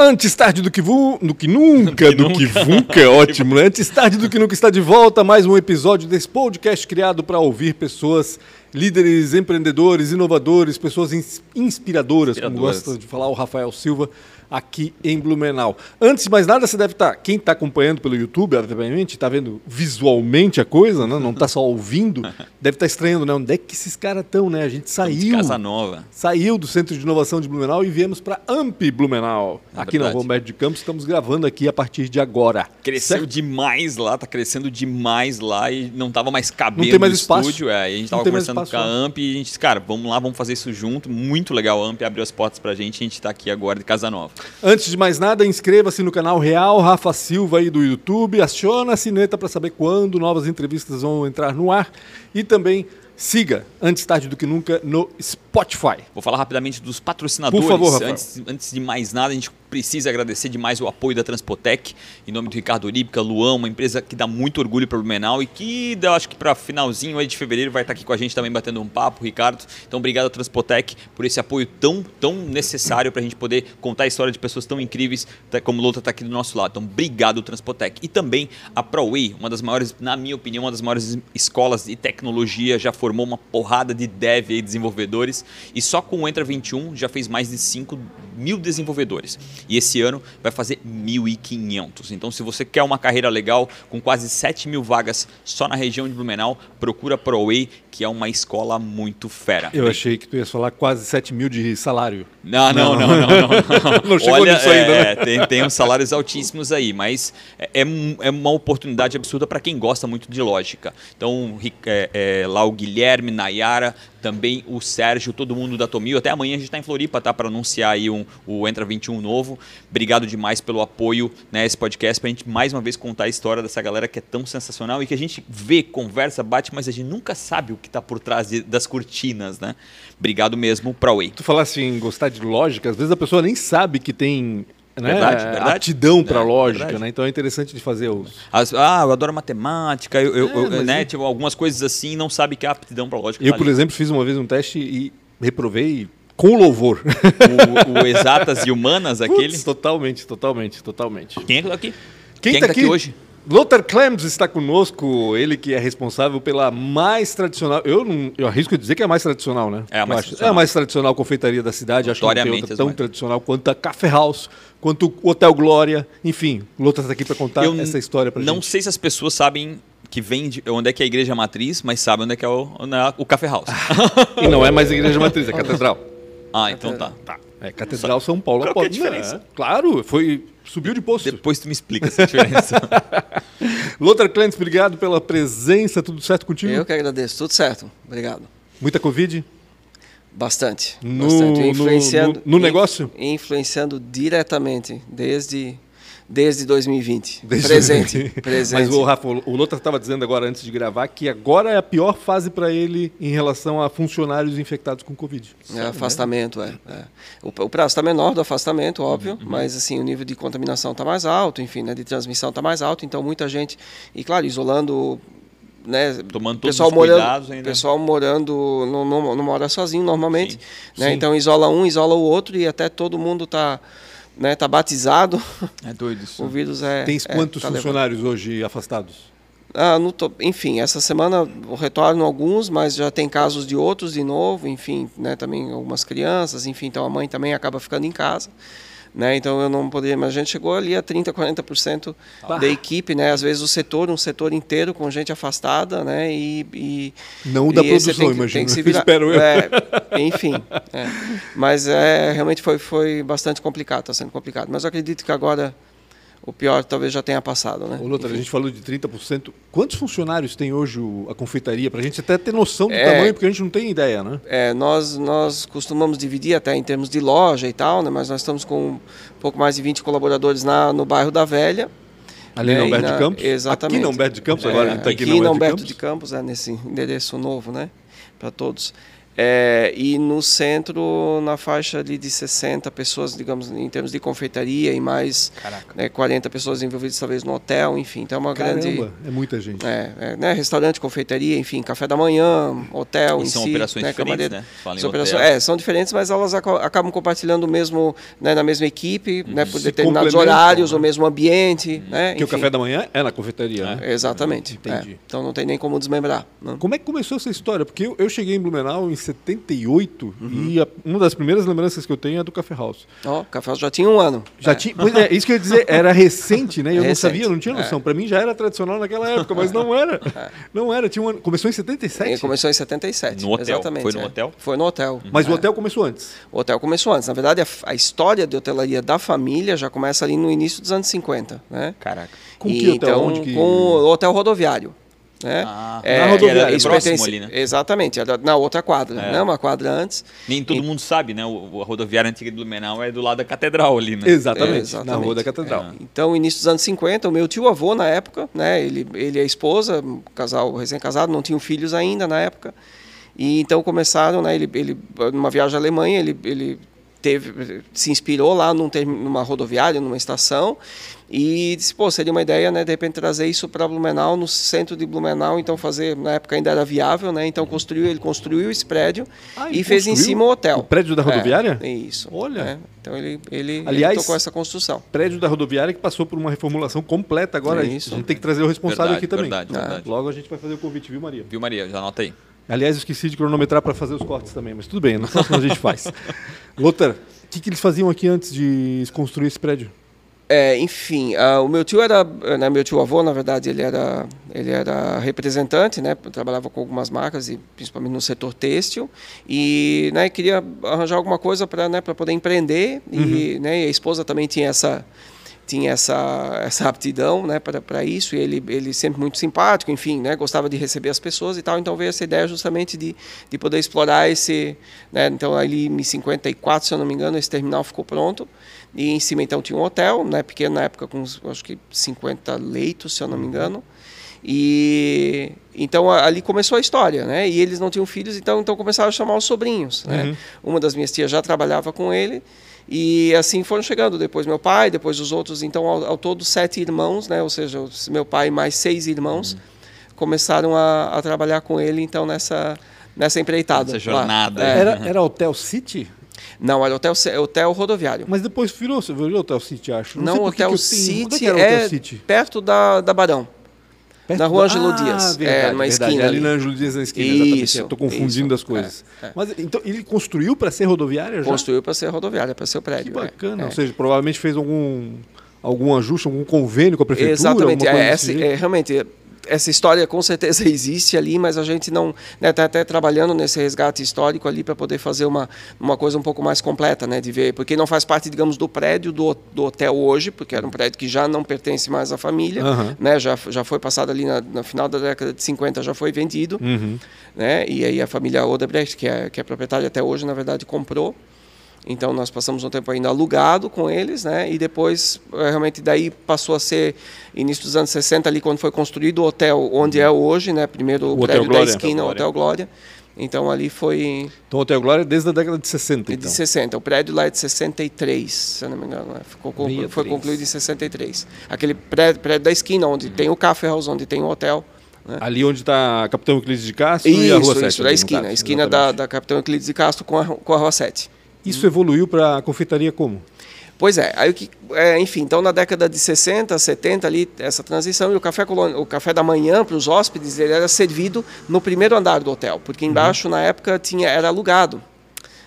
Antes tarde do que, vu, do que nunca, do que nunca, é ótimo, né? Antes tarde do que nunca está de volta mais um episódio desse podcast criado para ouvir pessoas, líderes, empreendedores, inovadores, pessoas ins- inspiradoras, como Inspiradoras. gosta de falar o Rafael Silva, aqui em Blumenau. Antes de mais nada, você deve estar, quem está acompanhando pelo YouTube, obviamente, está vendo visualmente a coisa, né? não está só ouvindo, deve estar estranhando, né? Onde é que esses caras estão, né? A gente De saiu Casa Nova. saiu do Centro de Inovação de Blumenau e viemos para AMP Blumenau. É aqui na verdade. Rua Humberto de Campos, estamos gravando aqui a partir de agora. Cresceu Certo? demais lá, tá crescendo demais lá e não tava mais cabendo Não tem mais espaço. estúdio. É, a gente Não tava tem mais conversando espaço, com a né? AMP e a gente disse, cara, vamos lá, vamos fazer isso junto. Muito legal, a AMP abriu as portas pra gente e a gente tá aqui agora de Casa Nova. Antes de mais nada, inscreva-se no canal Real Rafa Silva aí do YouTube, aciona a sineta para saber quando novas entrevistas vão entrar no ar e também siga Antes Tarde do Que Nunca no Spotify. Vou falar rapidamente dos patrocinadores. Por favor, Rafael. antes, antes de mais nada, a gente precisa agradecer demais o apoio da Transpotec, em nome do Ricardo Oríbica, Luan, uma empresa que dá muito orgulho para o Blumenau e que eu acho que para finalzinho de fevereiro vai estar aqui com a gente também batendo um papo, Ricardo. Então, obrigado à Transpotec por esse apoio tão, tão necessário para a gente poder contar a história de pessoas tão incríveis tá- como Lota está aqui do nosso lado. Então, obrigado, Transpotec. E também a ProWay, uma das maiores, na minha opinião, uma das maiores escolas de tecnologia, já formou uma porrada de dev e desenvolvedores e só com o Entra 21 já fez mais de 5 mil desenvolvedores. E esse ano vai fazer 1.500. Então, se você quer uma carreira legal, com quase 7 mil vagas só na região de Blumenau, procura a ProWay, que é uma escola muito fera. Eu achei que tu ia falar quase 7 mil de salário. Não, não, não, não, não. Não, Não chegou Olha, nisso ainda, é, né? tem, tem uns salários altíssimos aí, mas é, é é uma oportunidade absurda para quem gosta muito de lógica. Então, é, é, lá o Guilherme, Nayara, também o Sérgio, todo mundo da Tomil. Até amanhã a gente está em Floripa, tá? Para anunciar aí um, o Entra 21 novo. Obrigado demais pelo apoio né, esse podcast, para a gente mais uma vez contar a história dessa galera que é tão sensacional e que a gente vê, conversa, bate, mas a gente nunca sabe o que está por trás de- das cortinas, né? Obrigado mesmo, Praway. Tu falasse em gostar de lógica, às vezes a pessoa nem sabe que tem né, Verdade, verdade. aptidão para É, lógica, verdade. né? Então é interessante de fazer os. As- ah, eu adoro matemática, eu, eu- É, eu- né, e- tipo, algumas coisas assim, não sabe que é aptidão para lógica. Eu, tá por ali. exemplo, fiz uma vez um teste e reprovei com louvor. o, o Exatas e Humanas, aquele. Putz, totalmente, totalmente, totalmente. Quem é que tá aqui? Quem, Quem tá tá aqui aqui hoje? Lothar Clems está conosco, ele que é responsável pela mais tradicional, eu não, eu arrisco dizer que é a mais tradicional, né? É a mais tradicional. É a mais tradicional confeitaria da cidade, acho que não tem outra tão mais. tradicional quanto a Café House, quanto o Hotel Glória, enfim, o Lothar está aqui para contar Eu essa história para Não gente. sei se as pessoas sabem que vem de onde é que é a igreja matriz, mas sabem onde é que é o, é o Café House. E não é mais igreja matriz, é catedral. Ah, então tá. Tá. É Catedral São Paulo. Qual que é a Pode- diferença? É, claro, foi subiu de posto. Depois tu me explica essa diferença. Lothar Clems, obrigado pela presença, tudo certo contigo? Eu que agradeço, tudo certo. Obrigado. Muita Covid? Bastante. No- bastante. no- Influenciando, no- no in- negócio? Influenciando diretamente, desde, desde 2020. Desde- presente. presente. Mas o Rafa, o Lothar estava dizendo agora antes de gravar que agora é a pior fase para ele em relação a funcionários infectados com Covid. É, afastamento, é. é. O, o prazo está menor do afastamento, óbvio, Uhum. mas assim, o nível de contaminação está mais alto, enfim, né, de transmissão está mais alto, então muita gente, e claro, isolando, né, Tomando todos pessoal os morando, cuidados ainda. pessoal morando, não, não, não mora sozinho normalmente, Sim. né, Sim. então isola um, isola o outro e até todo mundo está né, tá batizado, É doido isso. o vírus é... Tens é, quantos tá levando. funcionários hoje afastados? Ah, to- enfim, essa semana retornam alguns, mas já tem casos de outros de novo, enfim, né, também algumas crianças, enfim, então a mãe também acaba ficando em casa, né, então eu não poderia, mas a gente chegou ali a 30, 40% Bah. da equipe, né, às vezes o setor, um setor inteiro com gente afastada, né, e... e Não o da e esse produção, virar. Espero eu. É, enfim, é. mas é, realmente foi, foi bastante complicado, está sendo complicado, mas eu acredito que agora o pior talvez já tenha passado, né. Ô, Lothar, a gente falou de 30%. Quantos funcionários tem hoje a confeitaria? Para a gente até ter noção do É. tamanho, porque a gente não tem ideia, né? É, nós, nós costumamos dividir até em termos de loja e tal, né, mas nós estamos com um pouco mais de 20 colaboradores na, no bairro da Velha. Ali né, na Humberto de Campos? Exatamente. Aqui na Humberto de Campos, agora a É, gente está aqui, aqui na Humberto Humberto de Campos, é nesse endereço novo, né, para todos. É, e no centro, na faixa ali de 60 pessoas, digamos, em termos de confeitaria e mais né, 40 pessoas envolvidas talvez no hotel, enfim. Então é uma Caramba, grande. é muita gente. É, é, né, restaurante, confeitaria, enfim, café da manhã, hotel E em são si. operações né, diferentes, né? Fala em São operações- é, são diferentes, mas elas aca- acabam compartilhando o mesmo, né, na mesma equipe, né, por Se determinados horários, né? o mesmo ambiente. Né, Porque o café da manhã é na confeitaria, né? Exatamente. Entendi. é. Então não tem nem como desmembrar. né? Como é que começou essa história? Porque eu, eu cheguei em Blumenau em 78 Uhum. e a- uma das primeiras lembranças que eu tenho é do Café House. Ó, o Café House já tinha um ano. Já tinha, pois é, isso que eu ia dizer, era recente, né? Eu não Recente, sabia, não tinha noção. Pra mim já era tradicional naquela época, mas não era. Não era, tinha um ano- começou em 77. Ele começou em 77. No hotel? Exatamente. Foi no é. hotel? Foi no hotel. Mas o É. hotel começou antes. O hotel começou antes. Na verdade, a, a história de hotelaria da família já começa ali no início dos anos 50, né? Caraca. Com E que hotel? Então, Onde que- com o hotel rodoviário. Né? Ah, É, na rodoviária. era isso próximo pertence- ali, né? Exatamente, na outra quadra, É. né? uma quadra antes. Nem todo mundo sabe, né? O, a rodoviária antiga de Blumenau é do lado da catedral ali, né? Exatamente, na Exatamente. Rua da Catedral. Então, início dos anos 50, o meu tio-avô, na época, né, ele, ele e a esposa, um casal recém-casado, não tinham filhos ainda na época, e então começaram, né, ele, ele, numa viagem à Alemanha, ele, ele teve, se inspirou lá num, numa rodoviária, numa estação, e disse, pô, seria uma ideia, né, de repente trazer isso para Blumenau, no centro de Blumenau, então fazer, na época ainda era viável, né, então construiu, ele construiu esse prédio Ah, e fez em cima o hotel. o prédio da rodoviária? É, isso. Olha. né. Então ele, ele, Aliás, ele tocou essa construção. Prédio da rodoviária que passou por uma reformulação completa agora. É isso. A gente tem que trazer o responsável Verdade, aqui também. verdade, Ah, verdade. Logo a gente vai fazer o convite, viu, Maria? Viu, Maria? Já anota aí. Aliás, eu esqueci de cronometrar para fazer os cortes também, mas tudo bem, na próxima a gente faz. Lothar, o que, que eles faziam aqui antes de construir esse prédio? É, enfim, ah, o meu tio era, né, meu tio avô, na verdade, ele era, ele era representante, né, trabalhava com algumas marcas e principalmente no setor têxtil e, né, queria arranjar alguma coisa para, né, para poder empreender e, né, e a esposa também tinha essa tinha essa essa aptidão, né, para isso e ele ele sempre muito simpático, enfim, né, gostava de receber as pessoas e tal, então veio essa ideia justamente de, de poder explorar esse, né, então ali em 54, se eu não me engano, esse terminal ficou pronto. E em cima então tinha um hotel, né, pequeno na época com acho que 50 leitos, se eu não me engano. E então ali começou a história, né? E eles não tinham filhos, então então começaram a chamar os sobrinhos, né? Uma das minhas tias já trabalhava com ele e assim foram chegando. Depois meu pai, depois os outros. Então ao, ao todo sete irmãos, né? Ou seja, meu pai mais seis irmãos começaram a, a trabalhar com ele então nessa nessa empreitada. Nessa lá. jornada. É. Era, era Hotel City? Não, era hotel hotel rodoviário. Mas depois virou, virou Hotel City, acho. Não, que Hotel que é City que era o é, Hotel City? perto da, da Barão. Perto na rua Ângelo ah, Dias, Verdade, é, verdade, esquina ali ali. na Ângelo Dias na esquina. Isso, tô confundindo isso, as coisas. é, é. Mas então ele construiu para ser rodoviária já? Construiu para ser rodoviária, para ser o Que prédio. é. bacana. É. Ou seja, provavelmente fez algum algum ajuste, algum convênio com a prefeitura, Exatamente, é, é, realmente essa história com certeza existe ali, mas a gente não está até trabalhando nesse resgate histórico ali para poder fazer uma, uma coisa um pouco mais completa, né, de ver, porque não faz parte, digamos, do prédio do, do hotel hoje, porque era um prédio que já não pertence mais à família, Aham. né, já, já foi passado ali na, no final da década de 50, já foi vendido, Uhum. né, e aí a família Odebrecht, que é, que é proprietária até hoje, na verdade, comprou. Então nós passamos um tempo ainda alugado com eles, né? E depois eh, realmente daí passou a ser início dos anos 60 ali quando foi construído o hotel onde é hoje, né? Primeiro o, prédio da esquina, o Hotel Glória. Então ali foi Então o Hotel Glória é desde a década de 60, de então. 60. O prédio lá é de 63, se eu não me engano. né? Ficou, conclu- 63. foi concluído em 63. Aquele prédio, prédio da esquina onde tem o Café House, onde tem o hotel. Né? Ali onde está a Capitão Euclides de Castro e a Rua Isso, 7. isso, da esquina. caso, A esquina da, da Capitão Euclides de Castro com a, com a Rua 7. Isso evoluiu para a confeitaria como? Pois é, aí que, é, enfim, então na década de 60, 70 ali, essa transição, e o café, colônia, o café da manhã para os hóspedes, ele era servido no primeiro andar do hotel, porque embaixo na época tinha, era alugado.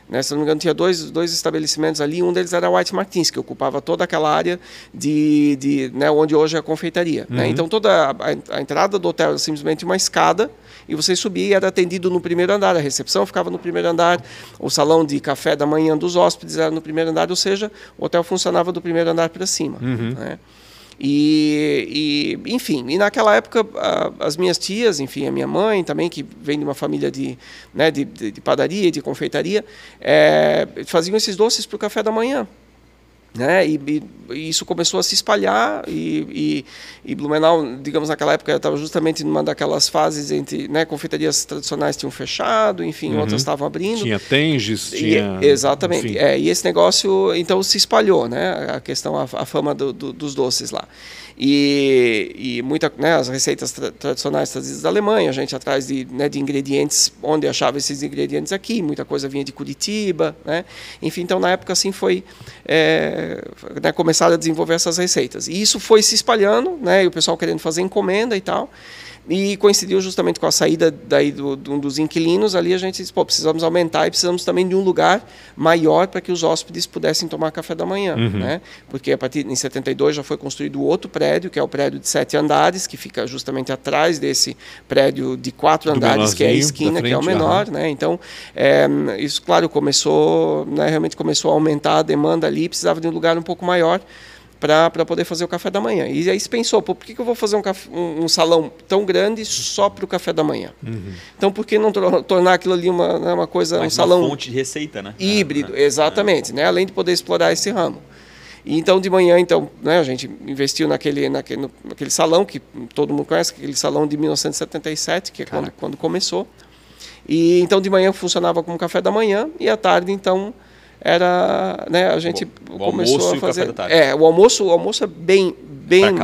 Né, se não me engano, tinha dois, dois estabelecimentos ali, um deles era a White Martins, que ocupava toda aquela área de, de né, onde hoje é a confeitaria. Né? Então toda a- a entrada do hotel era simplesmente uma escada, e você subia e era atendido no primeiro andar. A recepção ficava no primeiro andar, o salão de café da manhã dos hóspedes era no primeiro andar, ou seja, o hotel funcionava do primeiro andar para cima. Né? E, e, enfim, e naquela época a- as minhas tias, enfim, a minha mãe também, que vem de uma família de, né, de, de, de padaria e de confeitaria, eh, faziam esses doces para o café da manhã. Né? E, e, e, isso começou a se espalhar e, e, e Blumenau, digamos naquela época, estava justamente numa daquelas fases entre, né, confeitarias tradicionais tinham fechado, enfim, uhum. outras estavam abrindo. Tinha Tenges, tinha... exatamente. É, e esse negócio, então, se espalhou, né? A questão, a, a fama do, do, dos doces lá. E, e muita, né, as receitas tra tradicionais trazidas da Alemanha, a gente atrás de, né, de ingredientes, onde achava esses ingredientes aqui, muita coisa vinha de Curitiba, né? Enfim, então na época assim foi é, né, começar a desenvolver essas receitas. E isso foi se espalhando, né, e o pessoal querendo fazer encomenda e tal. E coincidiu justamente com a saída daí do, do, dos inquilinos, ali a gente disse, pô, precisamos aumentar e precisamos também de um lugar maior para que os hóspedes pudessem tomar café da manhã, uhum. né? Porque a partir em 72 já foi construído outro prédio, que é o prédio de sete andares, que fica justamente atrás desse prédio de quatro do andares, que é a esquina, frente, que é o menor, né? Então, é, isso, claro, começou, né, realmente começou a aumentar a demanda ali, precisava de um lugar um pouco maior para poder fazer o café da manhã. E aí se pensou, por que, que eu vou fazer um, café, um, um salão tão grande só para o café da manhã? Uhum. Então, por que não tornar aquilo ali uma, né, uma coisa, Mas um salão... fonte de receita, né? Híbrido, é, é, exatamente, é. Né? além de poder explorar esse ramo. E então de manhã então né, a gente investiu naquele, naquele, naquele salão que todo mundo conhece, aquele salão de 1977 que é quando, quando começou. E então de manhã funcionava como café da manhã e à tarde então era, né, a gente o, o começou a fazer, é, o almoço, o almoço é bem, bem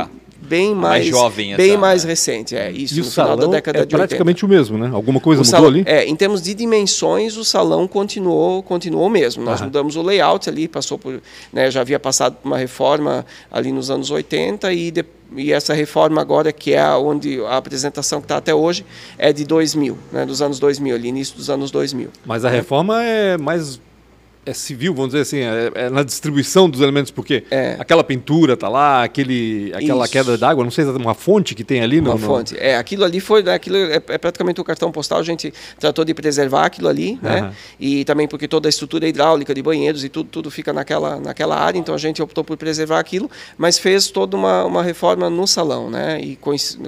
bem mais, mais jovem, bem essa... mais recente, é isso. E no o final da década é de praticamente 80. o mesmo, né? Alguma coisa o mudou salão, ali? É, em termos de dimensões, o salão continuou, continuou mesmo. Nós mudamos o layout ali, passou por, né, já havia passado por uma reforma ali nos anos 80 e depois e essa reforma agora, que é onde a apresentação que está até hoje, é de 2000, né, dos anos 2000, ali, início dos anos 2000. Mas a reforma é mais é civil, vamos dizer assim, é, é na distribuição dos elementos, porque é. aquela pintura tá lá, aquele, aquela Isso. queda d'água, não sei se é uma fonte que tem ali. Uma no, fonte, é, aquilo ali foi, né, aquilo é, é, praticamente o cartão postal, a gente tratou de preservar aquilo ali, né, uhum. e também porque toda a estrutura hidráulica de banheiros e tudo, tudo fica naquela, naquela área, então a gente optou por preservar aquilo, mas fez toda uma, uma reforma no salão, né, e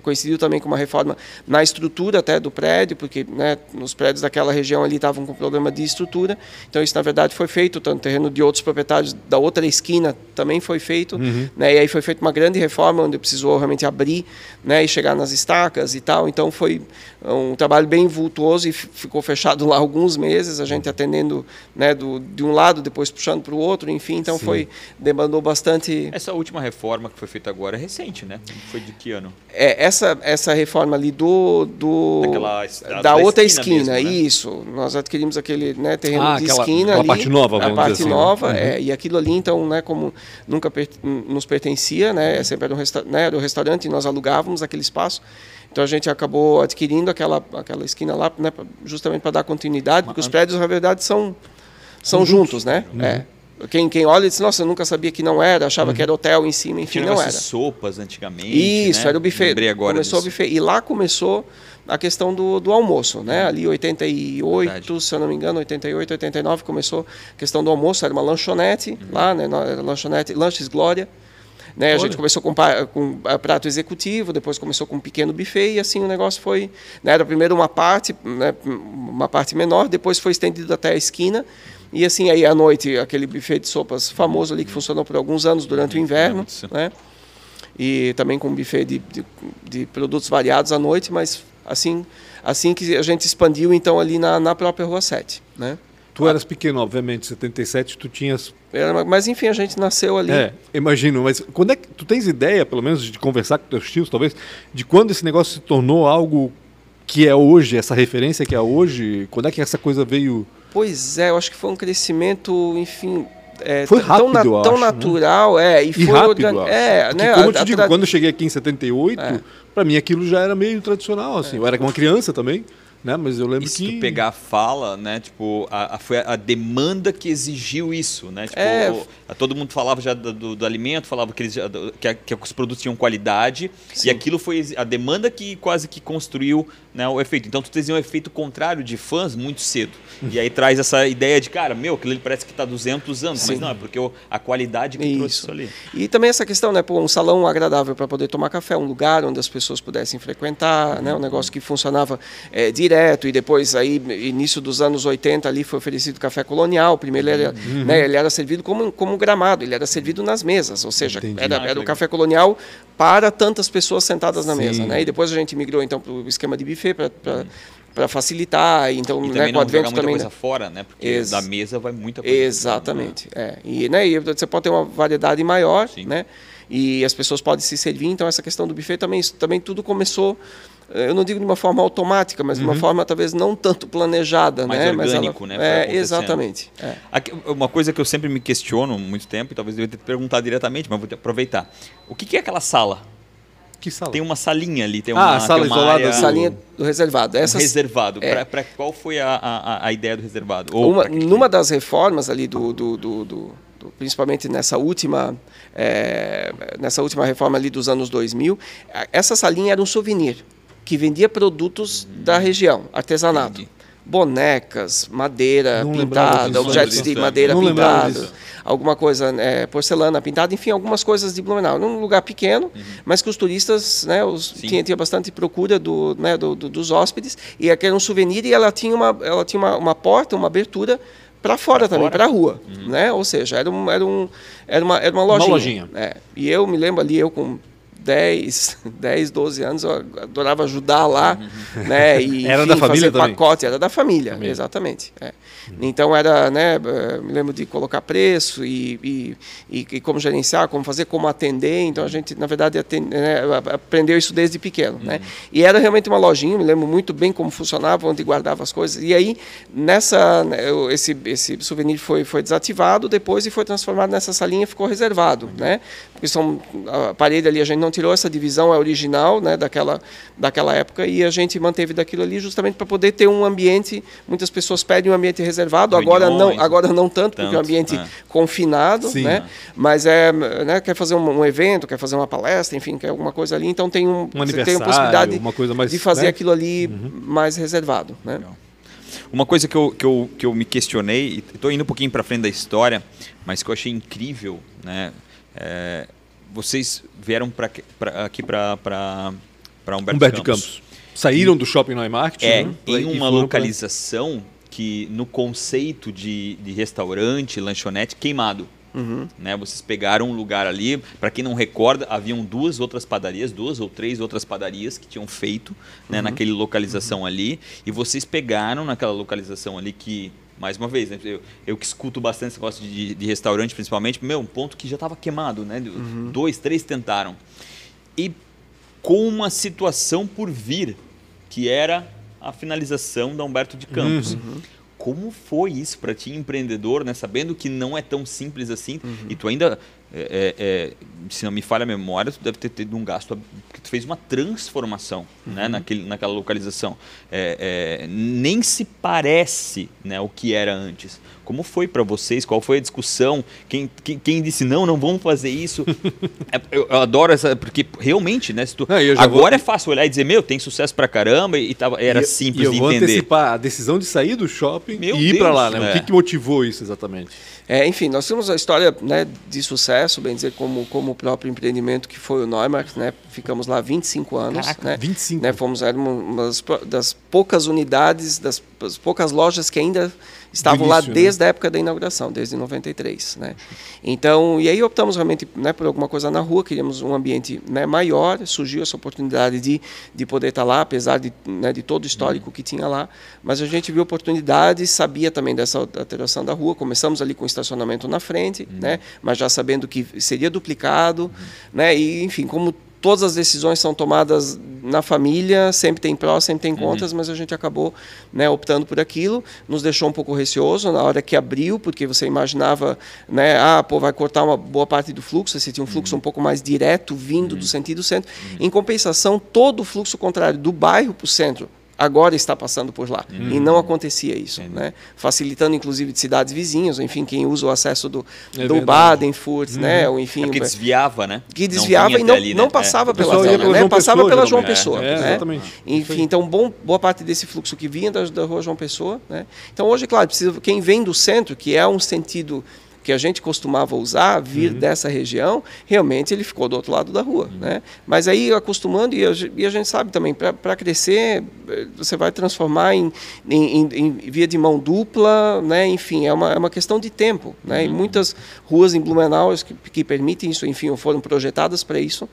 coincidiu também com uma reforma na estrutura até do prédio, porque, né, nos prédios daquela região ali estavam com problema de estrutura, então isso na verdade foi feito, tanto terreno de outros proprietários da outra esquina também foi feito, uhum. né? E aí foi feita uma grande reforma onde precisou realmente abrir, né? E chegar nas estacas e tal. Então foi um trabalho bem vultuoso e ficou fechado lá alguns meses, a gente atendendo, né? Do, de um lado, depois puxando para o outro, enfim. Então Sim. foi demandou bastante. Essa última reforma que foi feita agora é recente, né? Foi de que ano? É essa essa reforma ali do, do Daquela, da, da, outra esquina, esquina mesmo, né? isso. Nós adquirimos aquele né, terreno ah, de aquela, esquina aquela ali. Nova, vamos a parte assim, nova, uhum. é, e aquilo ali, então, né, como nunca per nos pertencia, né, é sempre era um, resta né, era um restaurante e nós alugávamos aquele espaço. Então a gente acabou adquirindo aquela, aquela esquina lá, né, justamente para dar continuidade, porque os prédios, na verdade, são, são juntos, né? Uhum. É. Quem, quem olha diz, nossa, eu nunca sabia que não era, achava uhum. que era hotel em cima, enfim, não era. sopas antigamente. Isso, né? era o buffet. Lembrei agora começou disso. o buffet. E lá começou a questão do, do almoço, né? Ali 88, Verdade. se eu não me engano, 88, 89 começou a questão do almoço, era uma lanchonete uhum. lá, né? Lanchonete, Lanches Glória. Né? A gente começou com, com prato executivo, depois começou com um pequeno buffet e assim o negócio foi. Né? Era primeiro uma parte, né? uma parte menor, depois foi estendido até a esquina. E assim, aí à noite, aquele buffet de sopas famoso ali que funcionou por alguns anos durante o inverno. Né? E também com um buffet de, de, de produtos variados à noite, mas assim, assim que a gente expandiu então ali na, na própria Rua 7, né? Tu eras pequeno, obviamente, 77, tu tinhas... Era, mas enfim, a gente nasceu ali. É, imagino, mas quando é que tu tens ideia, pelo menos, de conversar com teus tios, talvez, de quando esse negócio se tornou algo que é hoje, essa referência que é hoje, quando é que essa coisa veio... Pois é, eu acho que foi um crescimento, enfim, é, foi rápido, tão, na, tão acho, né? natural, né? é, e, e foi rápido, é, né? Como eu te digo, quando eu cheguei aqui em 78, é. Para mim aquilo já era meio tradicional, assim. É. Eu era uma criança também. Né? Mas eu lembro e se que... tu pegar a fala, né? Tipo, a, a, foi a demanda que exigiu isso, né? Tipo, é... o, todo mundo falava já do, do, do alimento, falava que, eles, que, que, os produtos tinham qualidade, Sim. e aquilo foi a demanda que quase que construiu né, o efeito. Então tu tens um efeito contrário de fãs muito cedo. E aí traz essa ideia de, cara, meu, aquilo ali parece que está 200 anos, Sim. mas não, é porque a qualidade que isso. trouxe isso ali. E também essa questão, né, pô, um salão agradável para poder tomar café, um lugar onde as pessoas pudessem frequentar, uhum. né, um negócio que funcionava é, de direto e depois aí início dos anos 80 ali foi oferecido café colonial. Primeiro ele era, Uhum. né, ele era servido como como gramado, ele era servido nas mesas, ou seja, Entendi. era, Ah, era o café colonial para tantas pessoas sentadas na Sim. mesa, né? E depois a gente migrou então para o esquema de buffet para para facilitar, então E né, também com o advento muita também coisa fora, né? Porque Ex- da mesa vai muita coisa. Exatamente. É. E, né, e você pode ter uma variedade maior, Sim. né? E as pessoas podem se servir. Então essa questão do buffet também, isso também tudo começou. Eh, Eu não digo de uma forma automática, mas de uma forma talvez não tanto planejada, Uhum. Mais né? Mas orgânico, né, foi É, exatamente. É. Aqui, uma coisa que eu sempre me questiono há muito tempo, e talvez eu devia ter perguntado diretamente, mas vou te- aproveitar. O que, que é aquela sala? Que sala? Tem uma salinha ali, tem Ah, uma, a sala tem uma isolada área, do- Essa linha do reservado. Essas, reservado. é. Pra qual foi a, a, a ideia do reservado? Ou uma, numa das reformas ali do, do, do- do- principalmente nessa última é, nessa última reforma ali dos anos 2000 a- essa salinha era um souvenir que vendia produtos da região artesanato Entendi. bonecas madeira Não pintada disso, objetos de madeira Não alguma coisa é, porcelana pintada enfim algumas coisas de Blumenau num lugar pequeno mas que os turistas né os, tinha, tinha bastante procura do, né, do- do- dos hóspedes e aquele era um souvenir e ela tinha uma ela tinha uma, uma porta uma abertura para fora também fora? para a rua né ou seja era um, era um era uma era uma lojinha, lojinha. É. e eu me lembro ali eu com 10, 10, 12 anos, eu adorava ajudar lá, né? E, Era da família fazer também? pacote, era da família, Família. exatamente. é. Então era, né? eh, Me lembro de colocar preço e, e, e- como gerenciar, como fazer, como atender. Então a gente, na verdade, aten- né, aprendeu isso desde pequeno, né? E era realmente uma lojinha, me lembro muito bem como funcionava, onde guardava as coisas. E aí nessa, né, esse esse souvenir foi foi desativado depois e foi transformado nessa salinha, ficou reservado, né? Porque são a parede ali a gente não tirou essa divisão é original, né? Daquela daquela época e a gente manteve daquilo ali justamente para poder ter um ambiente. Muitas pessoas pedem um ambiente reservado, agora não agora não tanto, porque é um tanto, ambiente é. confinado, Sim. né? Mas é, né, quer fazer um, um evento, quer fazer uma palestra, enfim, quer alguma coisa ali, então tem um, Um você tem a possibilidade uma coisa mais, de fazer né? aquilo ali mais reservado, né? Legal. Uma coisa que eu, que eu, que eu me questionei, e estou indo um pouquinho para frente da história, mas que eu achei incrível, né? é, vocês vieram pra, aqui- pra, aqui para Humberto, Humberto de Campos. Campos. Saíram do Shopping Neumarkt. É, né? em E uma foram pra- localização que, no conceito de, de restaurante, lanchonete, queimado. Uhum. Né, vocês pegaram um lugar ali, para quem não recorda, haviam duas outras padarias, duas ou três outras padarias que tinham feito né, Uhum. naquela localização ali, e vocês pegaram naquela localização ali que, mais uma vez, né, eu, eu que escuto bastante esse negócio de, de restaurante, principalmente, meu, um ponto que já estava queimado, né? Uhum. Dois, três tentaram. E com uma situação por vir, que era a finalização da Humberto de Campos. Como foi isso para ti, empreendedor, né? sabendo que não é tão simples assim, Uhum. e tu ainda, é, é, é, se não me falha a memória, tu deve ter tido um gasto, porque tu fez uma transformação né? Uhum. Naquele, naquela localização. É, é, nem se parece né, o que era antes. Como foi para vocês? Qual foi a discussão? Quem, quem, quem disse não, não vamos fazer isso? É, eu, eu adoro essa, porque realmente, né? Se tu, Não, agora vou- é fácil olhar e dizer, meu, tem sucesso pra caramba e tava, era E- simples e eu de vou entender. antecipar a decisão de sair do shopping Meu e ir para lá, né? é. O que, que motivou isso exatamente? É, enfim, nós temos a história né, de sucesso, bem dizer, como, como o próprio empreendimento que foi o Neumarkt, né? Ficamos lá 25 anos. Caraca, né? 25. Né, fomos uma das, po- das poucas unidades, das poucas lojas que ainda estavam lá início, né? desde a época da inauguração, desde 93, né? Então, e aí optamos realmente né, por alguma coisa na rua, queríamos um ambiente né, maior, surgiu essa oportunidade de, de poder estar lá, apesar de, né, de todo o histórico que tinha lá, mas a gente viu oportunidade, sabia também dessa alteração da rua, começamos ali com estacionamento na frente, né, mas já sabendo que seria duplicado, né, e enfim, como todas as decisões são tomadas na família, sempre tem prós, sempre tem contras, mas a gente acabou né, optando por aquilo, nos deixou um pouco receoso na hora que abriu, porque você imaginava, né, ah, pô, vai cortar uma boa parte do fluxo, você tinha um fluxo um pouco mais direto vindo do sentido centro. Em compensação, todo o fluxo contrário do bairro para o centro agora está passando por lá. E não acontecia isso, né? Facilitando inclusive de cidades vizinhas, enfim, quem usa o acesso do, É do. Baden-Furt, né, ou enfim, É porque desviava, né? que desviava vinha e não, ali, não né? passava É. Pela zona, né? João passava Pessoa, pela João. Pessoa. É, né? exatamente. Enfim, então bom, boa parte desse fluxo que vinha da, da rua João Pessoa. Né? Então hoje, claro, precisa, quem vem do centro, que é um sentido que a gente costumava usar, vir Uhum. dessa região, realmente ele ficou do outro lado da rua. Né? Mas aí, acostumando, e a, e a gente sabe também, para crescer, eh, você vai transformar em, em, em- em via de mão dupla, né? enfim, é uma, é uma questão de tempo. Né? E muitas ruas em Blumenau que, que permitem isso, enfim, foram projetadas para isso.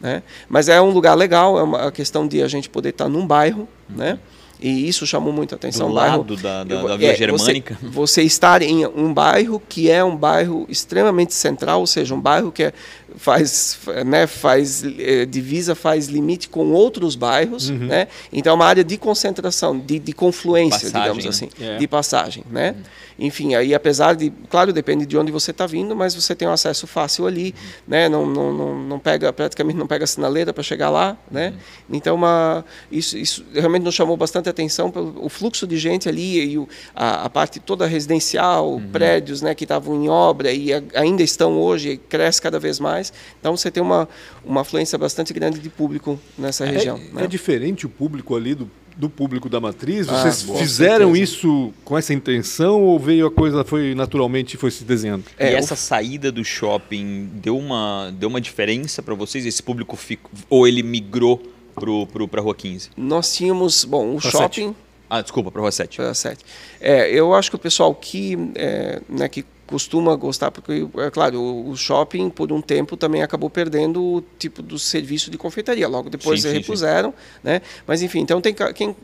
Né? Mas é um lugar legal, é uma a questão de a gente poder estar num bairro, né? E isso chamou muita atenção. Do bairro- lado da, da, eu- da Vila é, Germânica. Você, você estar em um bairro que é um bairro extremamente central, ou seja, um bairro que é, faz, né, faz eh, divisa, faz limite com outros bairros, Uhum. né? Então é uma área de concentração, de, de confluência, Passagem, digamos né? assim, É. de passagem, né? Enfim, aí apesar de, claro, depende de onde você está vindo, mas você tem um acesso fácil ali, né? Não, não, não, não pega, praticamente não pega sinaleira para chegar lá, né? Então uma, isso, isso realmente nos chamou bastante atenção pelo o fluxo de gente ali e o, a, a parte toda residencial, prédios, né, que estavam em obra e a- ainda estão hoje, cresce cada vez mais. Então você tem uma uma afluência bastante grande de público nessa região. É, né? é diferente o público ali do, do público da matriz? Ah, Vocês com fizeram certeza. isso com essa intenção ou veio a coisa, foi naturalmente, foi se desenhando? É, e essa saída do shopping deu uma, deu uma diferença para vocês? Esse público fico, ou ele migrou pro, pro, pra Rua 15? Nós tínhamos, bom, o Pra shopping Ah, desculpa, pra Rua 7. Para sete. É, eu acho que o pessoal que, é, né, que costuma gostar, porque, é claro, o, shopping, por um tempo, também acabou perdendo o tipo do serviço de confeitaria. Logo depois Sim, eles sim, sim. repuseram, né? Mas, enfim, então tem quem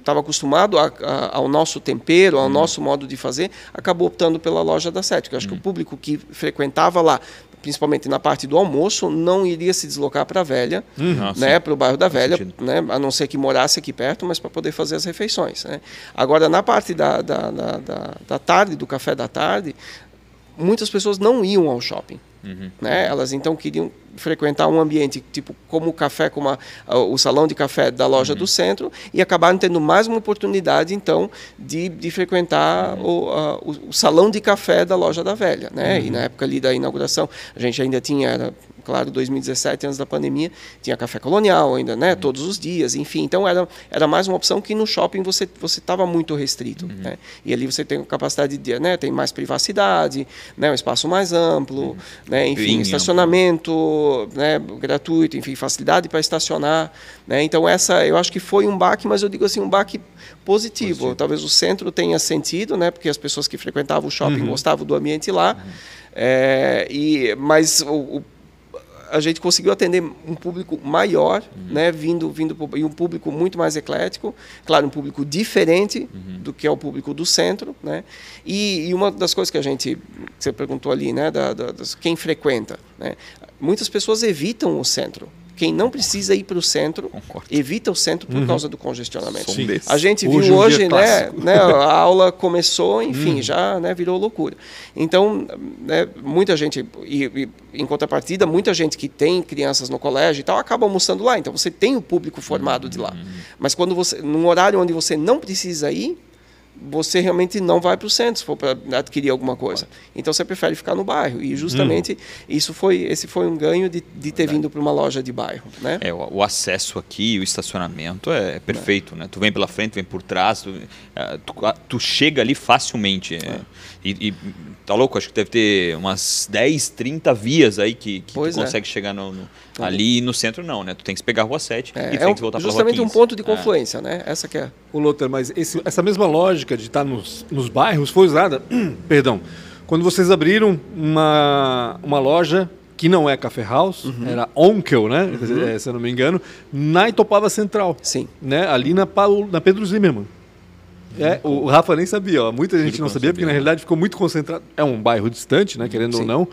estava acostumado a- a- ao nosso tempero, Uhum. ao nosso modo de fazer, acabou optando pela loja da Sete. Eu acho Uhum. que o público que frequentava lá, principalmente na parte do almoço, não iria se deslocar para a Velha, Ah, sim. né, para o bairro da Velha, né, a não ser que morasse aqui perto, mas para poder fazer as refeições. Né. Agora, na parte da, da, da- da tarde, do café da tarde, muitas pessoas não iam ao shopping. Uhum. Né? Elas então queriam frequentar um ambiente tipo como o café, como a- a- o salão de café da loja Uhum. do centro e acabaram tendo mais uma oportunidade então de, de frequentar Uhum. o, a- o, o salão de café da loja da velha, né? Uhum. E na época ali da inauguração a gente ainda tinha era, claro 2017 antes da pandemia tinha café colonial ainda, né? Uhum. Todos os dias, enfim. Então era era mais uma opção que no shopping você você estava muito restrito, Uhum. né? E ali você tem capacidade de, né? Tem mais privacidade, né? Um espaço mais amplo, né? Enfim, Bem amplo. estacionamento, né? Gratuito, enfim, facilidade para estacionar, né? Então essa eu acho que foi um baque, mas eu digo assim um baque positivo. Positivo. Talvez o centro tenha sentido, né? Porque as pessoas que frequentavam o shopping Uhum. gostavam do ambiente lá, É, e mas o, o a gente conseguiu atender um público maior, Uhum. né, vindo, vindo e um público muito mais eclético, claro, um público diferente Uhum. do que é o público do centro, né, e, e uma das coisas que a gente, que você perguntou ali, né, da, da- das, quem frequenta, né, muitas pessoas evitam o centro. Quem não precisa ir para o centro, Concordo. evita o centro por causa do congestionamento. Desses. A gente Hoje viu um dia hoje, né, né, a aula começou, enfim, já né, virou loucura. Então, né, muita gente, e, e, em contrapartida, muita gente que tem crianças no colégio e tal, acaba almoçando lá. Então, você tem o público formado de lá. Mas quando você, num horário onde você não precisa ir, você realmente não vai para o centro se for para adquirir alguma coisa. Então você prefere ficar no bairro. E justamente isso foi esse foi um ganho de, de ter vindo para uma loja de bairro, né? É, o, o acesso aqui, o estacionamento é perfeito, né? Tu vem pela frente, vem por trás, tu, eh, tu, tu chega ali facilmente. é. E, e tá louco, acho que deve ter umas 10, 30 vias aí que, que tu é. consegue chegar no, no- ali no centro não, né? Tu tem que pegar a rua 7 É, e é tem um- que voltar pra rua justamente um 15. ponto de É. confluência, né? Essa que é. Ô, Lothar, mas esse- essa mesma lógica de estar nos, nos bairros foi usada, perdão, quando vocês abriram uma, uma loja que não é Café House, Uhum. era Onkel, né? eh, Se eu não me engano, na Itopava Central. Sim. Né? Ali na, Paulo, na Pedro Zimmermann. É, o o Rafa nem sabia, ó. muita gente Ele não não sabia, porque sabia, na né? realidade ficou muito concentrado. É um bairro distante, né? Querendo ou Sim. não.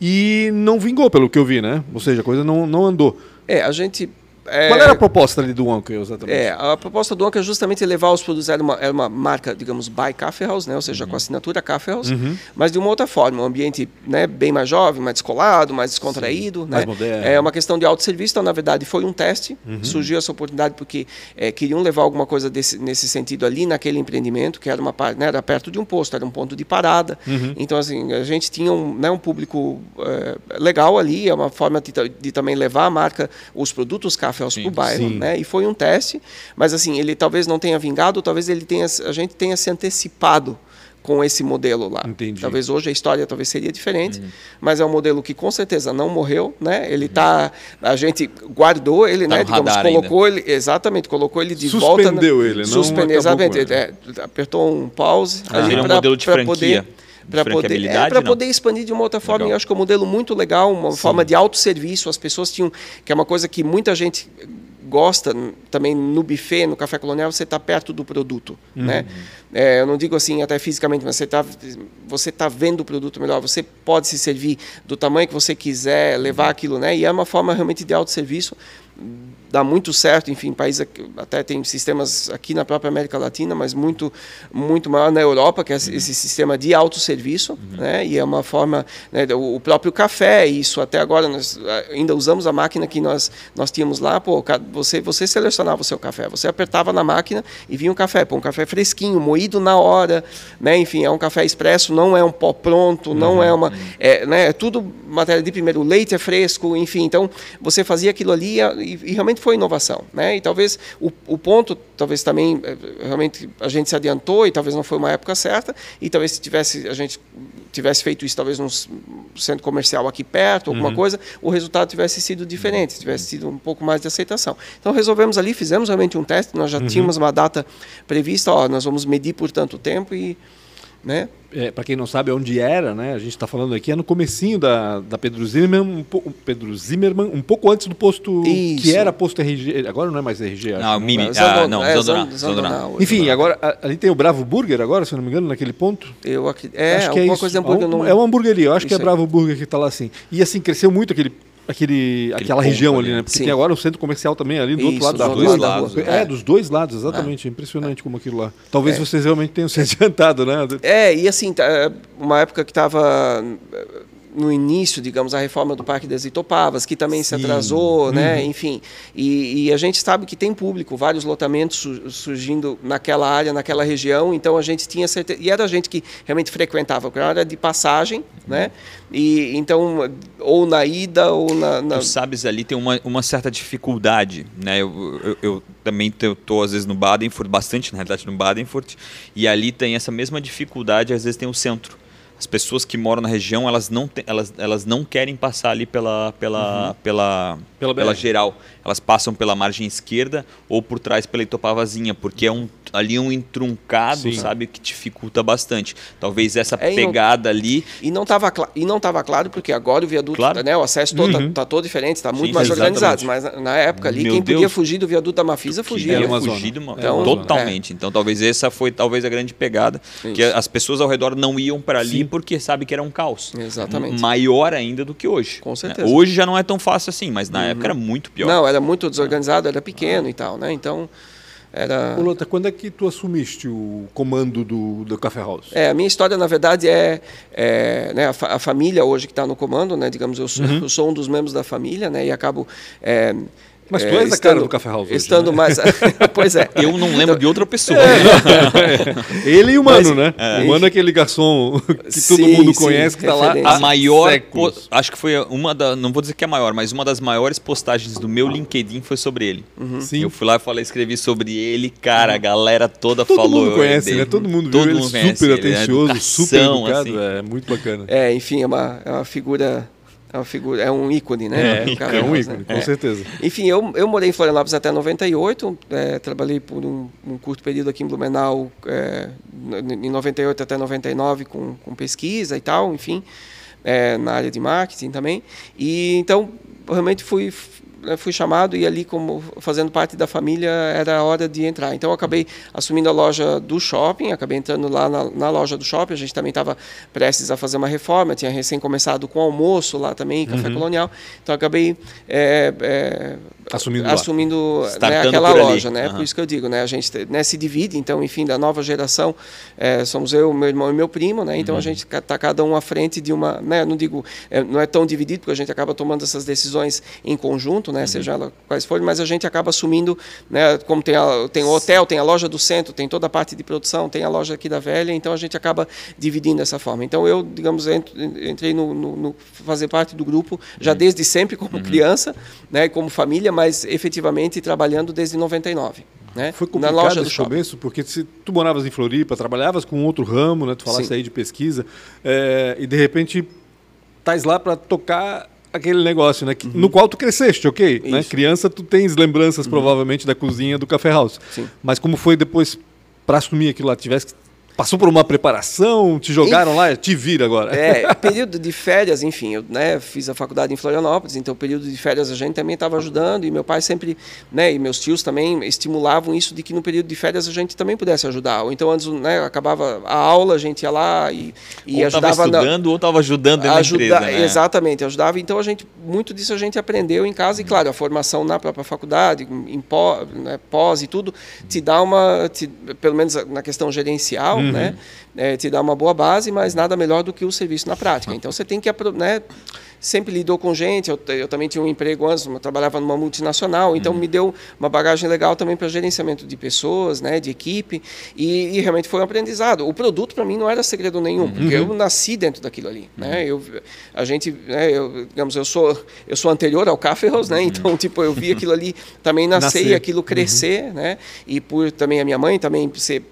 E não vingou, pelo que eu vi, né? Ou seja, a coisa não, não andou. É, a gente. É, Qual era a proposta ali do Onkel, exatamente? É, a proposta do Onca é justamente levar os produtos, era uma, era uma marca, digamos, by Café House, né? ou seja, Uhum. com assinatura Café House, mas de uma outra forma, um ambiente né, bem mais jovem, mais descolado, mais descontraído. mais né? moderno. É uma questão de autosserviço, então, na verdade, foi um teste, Uhum. surgiu essa oportunidade porque é, queriam levar alguma coisa desse, nesse sentido ali, naquele empreendimento, que era, uma, né, era perto de um posto, era um ponto de parada. Uhum. Então, assim, a gente tinha um, né, um público é, legal ali, é uma forma de, de também levar a marca, os produtos Café Sim, para o bairro, sim. né? E foi um teste, mas assim, ele talvez não tenha vingado, talvez ele tenha, a gente tenha se antecipado com esse modelo lá. Entendi. Talvez hoje a história talvez seria diferente, mas é um modelo que com certeza não morreu, né? Ele tá, a gente guardou ele, Tá né? Digamos, radar colocou ele, exatamente, colocou ele de volta. na- Suspendeu ele, não Suspendeu, exatamente. ele. É, apertou um pause Ah, ali um de pra franquia. poder De para poder, é, para poder expandir de uma outra forma. Legal. Eu acho que é um modelo muito legal, uma forma de autosserviço. As pessoas tinham, que é uma coisa que muita gente gosta também no buffet, no café colonial, você está perto do produto, né? É, eu não digo assim até fisicamente, mas você está você tá vendo o produto melhor. Você pode se servir do tamanho que você quiser, levar aquilo, né? E é uma forma realmente de autosserviço dá muito certo, enfim, países até tem sistemas aqui na própria América Latina, mas muito muito maior na Europa, que é esse esse sistema de autosserviço, né? E é uma forma, né, o próprio café, isso até agora nós ainda usamos a máquina que nós nós tínhamos lá, pô, você você selecionava o seu café, você apertava na máquina e vinha um café, pô, um café fresquinho, moído na hora, né? Enfim, é um café expresso, não é um pó pronto, não é uma, é, né, é tudo matéria de primeiro, o leite é fresco, enfim, então você fazia aquilo ali e, e realmente foi inovação, né? E talvez o, o ponto, talvez também eh, realmente a gente se adiantou e talvez não foi uma época certa e talvez se tivesse a gente tivesse feito isso talvez num centro comercial aqui perto, alguma coisa, o resultado tivesse sido diferente, tivesse sido um pouco mais de aceitação. Então resolvemos ali, fizemos realmente um teste, nós já tínhamos uma data prevista, ó, nós vamos medir por tanto tempo e, né? É, para quem não sabe onde era, né? A gente está falando aqui é no comecinho da, da Pedro Zimmermann, um po- Pedro Zimmermann, um pouco antes do posto Isso. que era posto RG. Agora não é mais RG, acho. Não, né? Mimi. Mas Ah, não, é, Zandoná, Zan- Zandoná. Zandoná hoje, Enfim, agora a- ali tem o Bravo Burger agora, se eu não me engano, naquele ponto. Eu acredito, é, acho que é alguma isso. coisa de hambúrguer é, um, não é uma hamburgueria, eu acho que é Isso aí. Bravo Burger que está lá assim. E assim, cresceu muito aquele, aquele, aquela ponto região ali, né? Porque Sim. tem agora o centro comercial também ali do outro Isso, lado da dos rua. dois da lados, rua. né? É, dos dois lados, exatamente. É impressionante como aquilo lá. Talvez É. vocês realmente tenham se adiantado, né? É, e assim, tá, uma época que estava no início, digamos, a reforma do Parque das Itopavas, que também se Sim. atrasou, né? Enfim, e, e a gente sabe que tem público, vários lotamentos su- surgindo naquela área, naquela região, então a gente tinha certeza, e era gente que realmente frequentava, porque era de passagem, né? E então, ou na ida ou na... na- Tu sabes, ali tem uma, uma certa dificuldade, né? Eu, eu, eu também estou às vezes no Badenfurt, bastante na realidade no Badenfurt, e ali tem essa mesma dificuldade, às vezes tem o centro. As pessoas que moram na região, elas não, te- elas, elas não querem passar ali pela, pela, pela, Pela pela, BR. geral. Elas passam pela margem esquerda ou por trás pela Itopavazinha, porque é um, ali é um entruncado, Sim. sabe, que dificulta bastante. Talvez essa É, e não- pegada ali E não estava e não estava claro porque agora o viaduto, Claro. né, o acesso todo Uhum. está todo diferente, está muito Sim, mais exatamente. organizado, mas na, na época ali Meu quem podia Deus. fugir do viaduto da Mafisa fugia. É né? fugido uma- Então, totalmente. Então talvez essa foi talvez a grande pegada, que Isso. as pessoas ao redor não iam para ali Sim. porque sabe que era um caos. Exatamente. Maior ainda do que hoje. Com né? certeza. Uhum. Hoje já não é tão fácil assim, mas na época era muito pior. Não, era muito desorganizado, era pequeno e tal, né? Então era Lota, quando é que tu assumiste o comando do, do Café House? É, a minha história, na verdade, é, é, né, a, fa- a família hoje que está no comando, né, digamos, eu sou, Uhum. eu sou um dos membros da família, né, e acabo... é, Mas tu é, és a cara do Café House hoje, Estando né? mais... pois é. Eu não lembro de outra pessoa. Ele e o Mano, Mas- né? é. O Mano é aquele garçom que todo Sim, mundo sim, conhece, que tá lá A maior, po- acho que foi uma da, não vou dizer que é a maior, mas uma das maiores postagens do meu LinkedIn foi sobre ele. Uhum. Sim. Eu fui lá e falei, escrevi sobre ele, cara, a galera toda Todo falou. mundo conhece, dele. né? Todo mundo Todo viu ele mundo conhece super ele, atencioso, super Educação, educado. assim. É muito bacana. É, enfim, é uma, é uma figura... É figura, é um ícone, né? É, Carlos, é um né? ícone, com É. certeza. Enfim, eu, eu morei em Florianópolis até 98, é, trabalhei por um, um curto período aqui em Blumenau, é, em 98 até 99 com, com pesquisa e tal, enfim, é, na área de marketing também. E então, realmente fui, né, fui chamado e ali, como fazendo parte da família, era a hora de entrar. Então, eu acabei assumindo a loja do shopping, acabei entrando lá na, na loja do shopping, a gente também estava prestes a fazer uma reforma, tinha recém começado com almoço lá também, café colonial, então acabei é, é, Assumindo assumindo né, aquela loja, né? Aham. Por isso que eu digo, né? A gente né, se divide, então, enfim, da nova geração, é, somos eu, meu irmão e meu primo, né? Uhum. Então a gente está cada um à frente de uma, né? Não digo, é, não é tão dividido porque a gente acaba tomando essas decisões em conjunto, Uhum. né? Seja ela quais forem, mas a gente acaba assumindo, né? Como tem, a, tem o hotel, tem a loja do centro, tem toda a parte de produção, tem a loja aqui da velha, então a gente acaba dividindo dessa forma. Então eu, digamos, ent- entrei no, no- no fazer parte do grupo já Uhum. desde sempre como criança, né? Como família, mas efetivamente trabalhando desde 99. Né? Foi complicado na loja esse shopping. começo, porque se tu moravas em Floripa, trabalhavas com outro ramo, né? Tu falaste Sim. aí de pesquisa, é, e de repente estás lá para tocar aquele negócio, né? que- No qual tu cresceste, ok? Né? Uhum. Uhum. Criança, tu tens lembranças provavelmente da cozinha do Café House. Sim. Mas como foi depois para assumir aquilo lá? Tivesse que- Passou por uma preparação, te jogaram lá, te vira agora. É, período de férias, enfim, eu né, fiz a faculdade em Florianópolis, então período de férias a gente também estava ajudando e meu pai sempre, né, e meus tios também estimulavam isso de que no período de férias a gente também pudesse ajudar. Ou então antes, né, acabava a aula, a gente ia lá e, e ou estava ajudava na- estudando ou estava ajudando dentro ajuda, da empresa, né? Exatamente, ajudava. Então a gente muito disso a gente aprendeu em casa e claro a formação na própria faculdade, em pó, né, pós e tudo te dá uma, te- pelo menos na questão gerencial, né, é, te dá uma boa base, mas nada melhor do que o serviço na prática. Então você tem que né, sempre lidou com gente. Eu, eu também tinha um emprego antes, eu trabalhava numa multinacional, então me deu uma bagagem legal também para gerenciamento de pessoas, né, de equipe, e, e realmente foi um aprendizado. O produto para mim não era segredo nenhum, porque eu nasci dentro daquilo ali, né? Eu, a gente, né, eu, digamos, eu sou eu sou anterior ao Café House, né? Então tipo eu vi aquilo ali também nascer, Nascer. e aquilo crescer, né? E por também a minha mãe também ser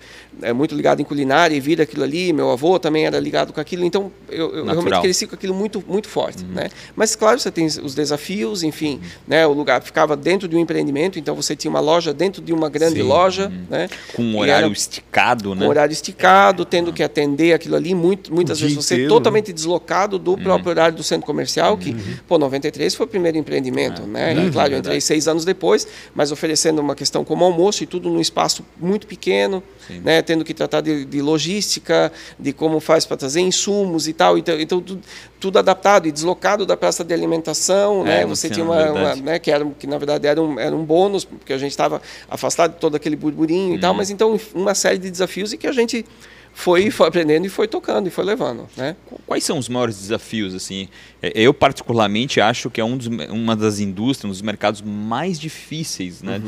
é, muito ligada em culinária e vir aquilo ali, meu avô também era ligado com aquilo, então eu, eu realmente cresci com aquilo muito muito forte, né? Mas claro, você tem os desafios, enfim, né? O lugar ficava dentro de um empreendimento, então você tinha uma loja dentro de uma grande Sim. loja, né? Com um horário era- esticado, né? com horário esticado, tendo que atender aquilo ali, muito, muitas O vezes você inteiro, totalmente deslocado Uhum. do próprio horário do centro comercial, que, pô, 93 foi o primeiro empreendimento, né? E claro, eu entrei seis anos depois, mas oferecendo uma questão como almoço e tudo num espaço muito pequeno, né? Tendo que tratar de, de logística, de como faz para trazer insumos e tal, então, então tudo, tudo adaptado e deslocado da praça de alimentação, É, né? Você tinha uma, uma- né, que, era, que na verdade era um, era um bônus, porque a gente estava afastado de todo aquele burburinho e tal, mas então uma série de desafios e que a gente foi, foi aprendendo e foi tocando e foi levando, né? Quais são os maiores desafios assim? É, Eu particularmente acho que é um dos, uma das indústrias, um dos mercados mais difíceis, né?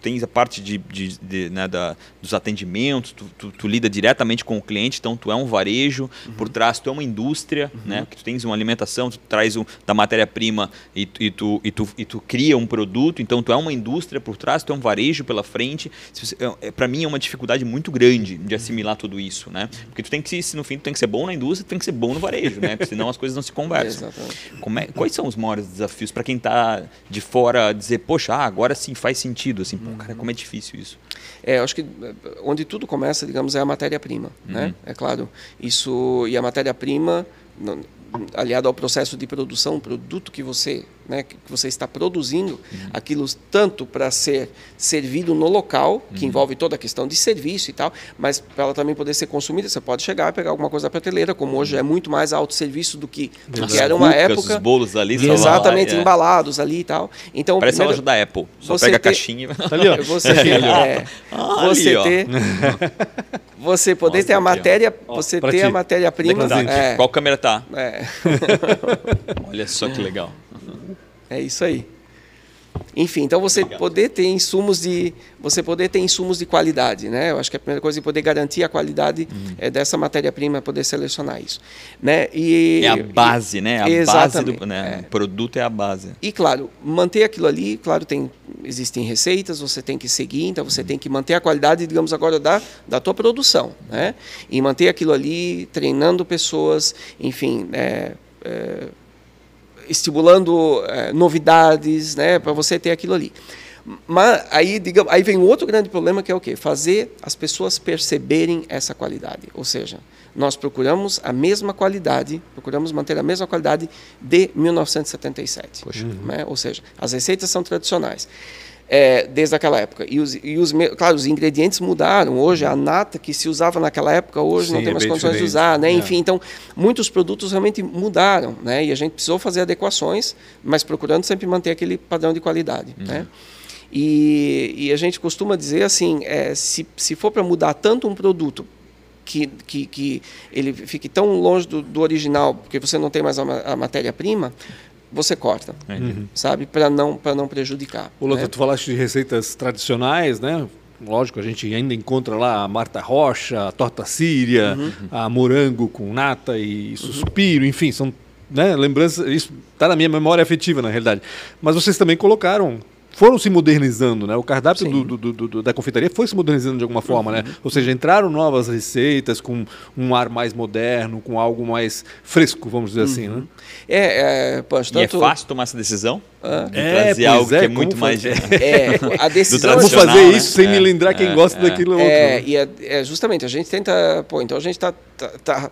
Tens a parte de, de- de, né, da, dos atendimentos, tu, tu- tu lida diretamente com o cliente, então tu é um varejo, por trás tu é uma indústria, né? Que tu tens uma alimentação, tu traz um, da matéria-prima e, e, tu, e, tu, e tu cria um produto, então tu é uma indústria por trás, tu é um varejo pela frente. Para mim é uma dificuldade muito grande de assimilar tudo isso, né? Porque tu tem que, se no fim, tu tem que ser bom na indústria, tu tem que ser bom no varejo, né? Porque senão as coisas não se conversam. É- quais são os maiores desafios para quem está de fora dizer, poxa, ah, agora sim faz sentido, assim, pô, cara, como é difícil isso. É, eu acho que eh, onde tudo começa, digamos, é a matéria-prima, né? É claro, isso e a matéria-prima aliado ao processo de produção, o produto que você, né, que você está produzindo, aquilo tanto para ser servido no local, que envolve toda a questão de serviço e tal, mas para ela também poder ser consumida, você pode chegar e pegar alguma coisa da prateleira, como hoje é muito mais autosserviço do que, do que era uma cucas, época. Os bolos ali, lá Exatamente, e, é. embalados ali e tal. Então, Parece a primeiro- loja da Apple. Só você pega a ter- caixinha e vai- Tá ali, ó. você ter, é, Ah, você ali, ó. ter, você poder Mostra ter a aqui, ó. matéria, você ter ti. a matéria-prima, é, Qual câmera tá? é, Olha só que legal. É isso aí. Enfim, então você poder ter insumos de, você poder ter insumos de qualidade, né? Eu acho que a primeira coisa é poder garantir a qualidade Uhum. é dessa matéria-prima, poder selecionar isso, né? E É a base, né? A base Exatamente, do né? é. O produto é a base. E claro, manter aquilo ali, claro, tem existem receitas, você tem que seguir, então você tem que manter a qualidade, digamos agora da da tua produção, né? E manter aquilo ali, treinando pessoas, enfim, é, é, estimulando é, novidades, né, para você ter aquilo ali. Mas aí, digamos, aí vem outro grande problema que é o quê? Fazer as pessoas perceberem essa qualidade. Ou seja, nós procuramos a mesma qualidade, procuramos manter a mesma qualidade de 1977. Né? Ou seja, as receitas são tradicionais. É, desde aquela época. E, os, e os, claro, os ingredientes mudaram. Hoje, a nata que se usava naquela época, hoje não Sim, tem é mais bem condições de diferente. usar. Né? É. Enfim, então, muitos produtos realmente mudaram. Né? E a gente precisou fazer adequações, mas procurando sempre manter aquele padrão de qualidade. Né? E, e a gente costuma dizer assim, é, se, se for para mudar tanto um produto que, que, que ele fique tão longe do, do original, porque você não tem mais a, a matéria-prima, você corta, sabe? Para não, para não prejudicar. Ô, Lota, né? tu falaste de receitas tradicionais, né? Lógico, a gente ainda encontra lá a Marta Rocha, a torta síria, Uhum. a morango com nata e suspiro, enfim, são né, lembranças. Isso está na minha memória afetiva, na realidade. Mas vocês também colocaram foram se modernizando, né? O cardápio do, do, do, da confeitaria foi se modernizando de alguma forma, né? uhum. né? Ou seja, entraram novas receitas com um ar mais moderno, com algo mais fresco, vamos dizer assim, uhum. assim, né? É, é, poxa, tanto... E é fácil tomar essa decisão? Ah. É, trazer algo é, que é muito mais. É, a decisão. Vamos fazer né? isso sem me é, lembrar quem é, gosta daquilo outro. É, e é, justamente, a gente tenta. Pô, então a gente está tá, tá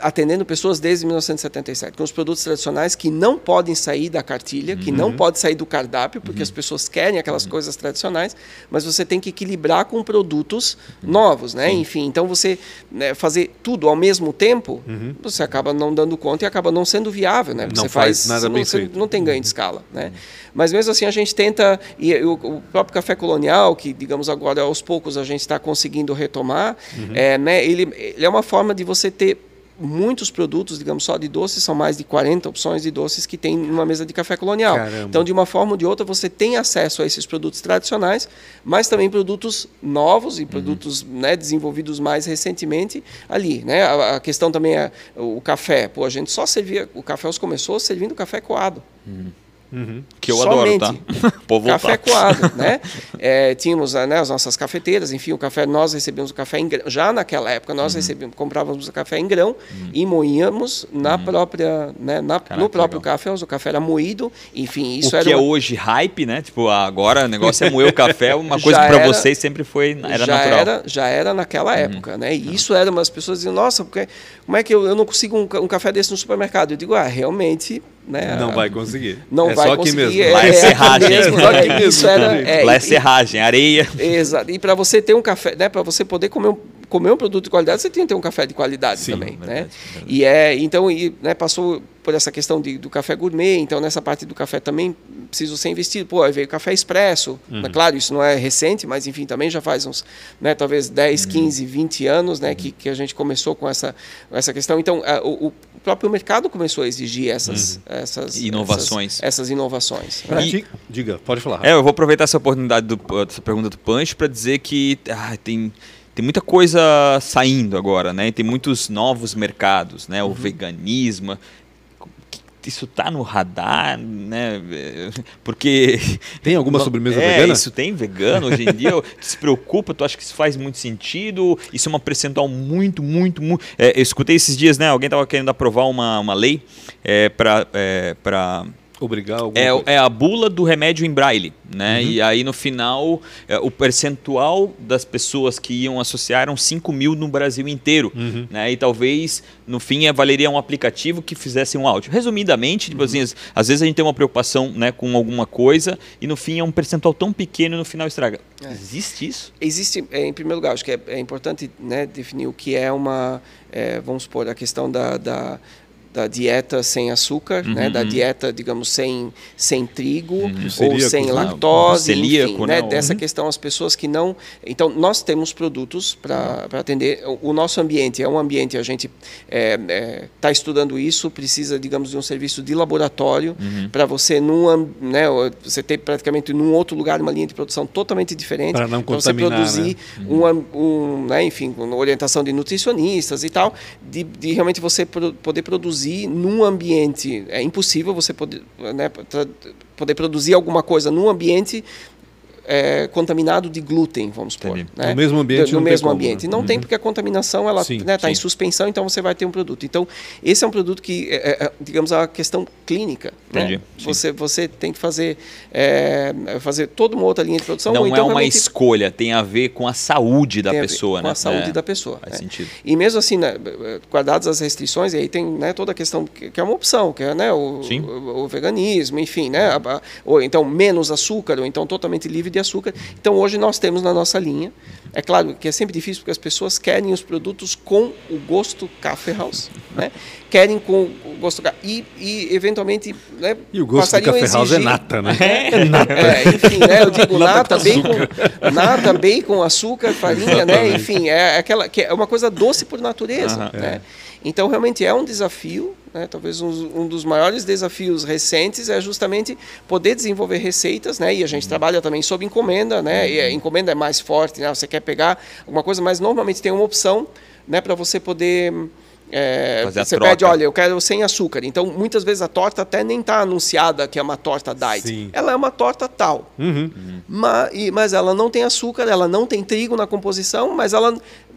atendendo pessoas desde 1977, com os produtos tradicionais que não podem sair da cartilha, que não uhum. podem sair do cardápio, porque uhum. as pessoas querem aquelas uhum. coisas tradicionais, mas você tem que equilibrar com produtos uhum. novos, né? Sim. Enfim, então você né, fazer tudo ao mesmo tempo, uhum. você acaba não dando conta e acaba não sendo viável, né? Porque não você faz, faz nada não, bem você feito. não tem ganho de escala, né? Mas mesmo assim a gente tenta e o, o próprio café colonial, que digamos agora aos poucos a gente está conseguindo retomar, é, né? Ele, ele é uma forma de você ter muitos produtos, digamos só de doces, são mais de 40 opções de doces que tem numa mesa de café colonial. Caramba. Então, de uma forma ou de outra, você tem acesso a esses produtos tradicionais, mas também produtos novos e uhum. produtos né, desenvolvidos mais recentemente ali. Né? A, a, questão também é o café. Pô, a gente só servia, o café começou servindo café coado. Uhum. Uhum. Que eu Somente adoro, tá? café coado, né? É, tínhamos né, as nossas cafeteiras, enfim, o café, nós recebíamos o café em grão. Já naquela época, nós uhum. recebíamos, comprávamos o café em grão uhum. e moíamos na uhum. própria, né, na, Caraca, no próprio legal. café, o café era moído, enfim, isso o era... que é hoje hype, né? Tipo, agora o negócio é moer o café, uma coisa que para vocês sempre foi, era já natural. Era, já era naquela uhum. época, né? E isso era, umas pessoas diziam, nossa, porque, como é que eu, eu não consigo um, um café desse no supermercado? Eu digo, ah, realmente né? Não vai conseguir. Não é vai só conseguir. aqui mesmo. É, Lá é, é serragem. Mesmo, só mesmo. Isso era, é, Lá é serragem, areia. Exato. E para você ter um café, né, para você poder comer um, comer um produto de qualidade, você tem que ter um café de qualidade Sim, também, verdade, né? Verdade. E é, então, e, né, passou por essa questão de, do café gourmet, então nessa parte do café também preciso ser investido. Pô, aí veio café expresso, uhum. né, claro, isso não é recente, mas enfim, também já faz uns, né, talvez 10, uhum. 15, 20 anos, né, uhum. que, que a gente começou com essa, essa questão. Então, a, o, o, próprio mercado começou a exigir essas, uhum. essas inovações. Essas, essas inovações. Né? E, diga, pode falar. É, eu vou aproveitar essa oportunidade do, dessa pergunta do Punch para dizer que ah, tem tem muita coisa saindo agora, né? Tem muitos novos mercados, né? O uhum. veganismo, isso tá no radar, né? Porque. Tem alguma sobremesa é, vegana? Isso tem vegano hoje em dia. tu se preocupa, tu acha que isso faz muito sentido? Isso é uma percentual muito, muito, muito. É, eu escutei esses dias, né? Alguém estava querendo aprovar uma, uma lei é, para. É, Obrigar é, é, a bula do remédio em braille, né? Uhum. E aí no final é, o percentual das pessoas que iam associar eram 5 mil no Brasil inteiro, uhum. né? E talvez no fim é, valeria um aplicativo que fizesse um áudio. Resumidamente, tipo assim, às vezes a gente tem uma preocupação né, com alguma coisa e no fim é um percentual tão pequeno e no final estraga. É. Existe isso? Existe, é, em primeiro lugar, acho que é, é importante né, definir o que é uma, é, vamos supor, a questão da, da da dieta sem açúcar, uhum, né? da uhum. dieta, digamos, sem, sem trigo uhum. ou sem né? lactose, celíaco, enfim, né? né? dessa uhum. questão, as pessoas que não... Então, nós temos produtos para atender. O, o, nosso ambiente é um ambiente, a gente está é, é, tá estudando isso, precisa, digamos, de um serviço de laboratório uhum. para você, num, né, você ter praticamente num outro lugar uma linha de produção totalmente diferente. Para não contaminar, você produzir né? um, um, né, enfim, orientação de nutricionistas e tal, de, de realmente você poder produzir produzir num ambiente. É impossível você poder, né, poder produzir alguma coisa num ambiente é, contaminado de glúten, vamos supor. Né? No mesmo ambiente. No mesmo ambiente. Como, né? Não uhum. tem porque a contaminação ela está né, tá em suspensão, então você vai ter um produto. Então esse é um produto que, é, é, é digamos, a questão clínica. Né? Você você tem que fazer é, fazer toda uma outra linha de produção. Não então, é uma escolha, tem a ver com a saúde da pessoa, com né? a saúde da pessoa. Faz sentido. E mesmo assim, né, guardadas as restrições, e aí tem né, toda a questão que, que, é uma opção, que é né, o, o, o veganismo, enfim, né, ou então menos açúcar, ou então totalmente livre de açúcar. Então hoje nós temos na nossa linha, é claro que é sempre difícil porque as pessoas querem os produtos com o gosto Café House, né? Querem com o gosto e, e eventualmente, né? E o gosto do Café House é nata, né? É, nata. É, enfim, né? Eu digo nata, nata bacon, nata, bacon, açúcar, farinha, né? Enfim, é aquela que é uma coisa doce por natureza, né? É. Então realmente é um desafio, né? talvez um, um, dos maiores desafios recentes é justamente poder desenvolver receitas, né? E a gente uhum. trabalha também sob encomenda, né? E a encomenda é mais forte, né? Você quer pegar alguma coisa, mas normalmente tem uma opção, né? Para você poder é, Fazer a você troca. pede, olha, eu quero sem açúcar. Então, muitas vezes a torta até nem está anunciada que é uma torta diet. Sim. Ela é uma torta tal. Uhum. Ma- e- Mas, ela não tem açúcar, ela não tem trigo na composição, mas ela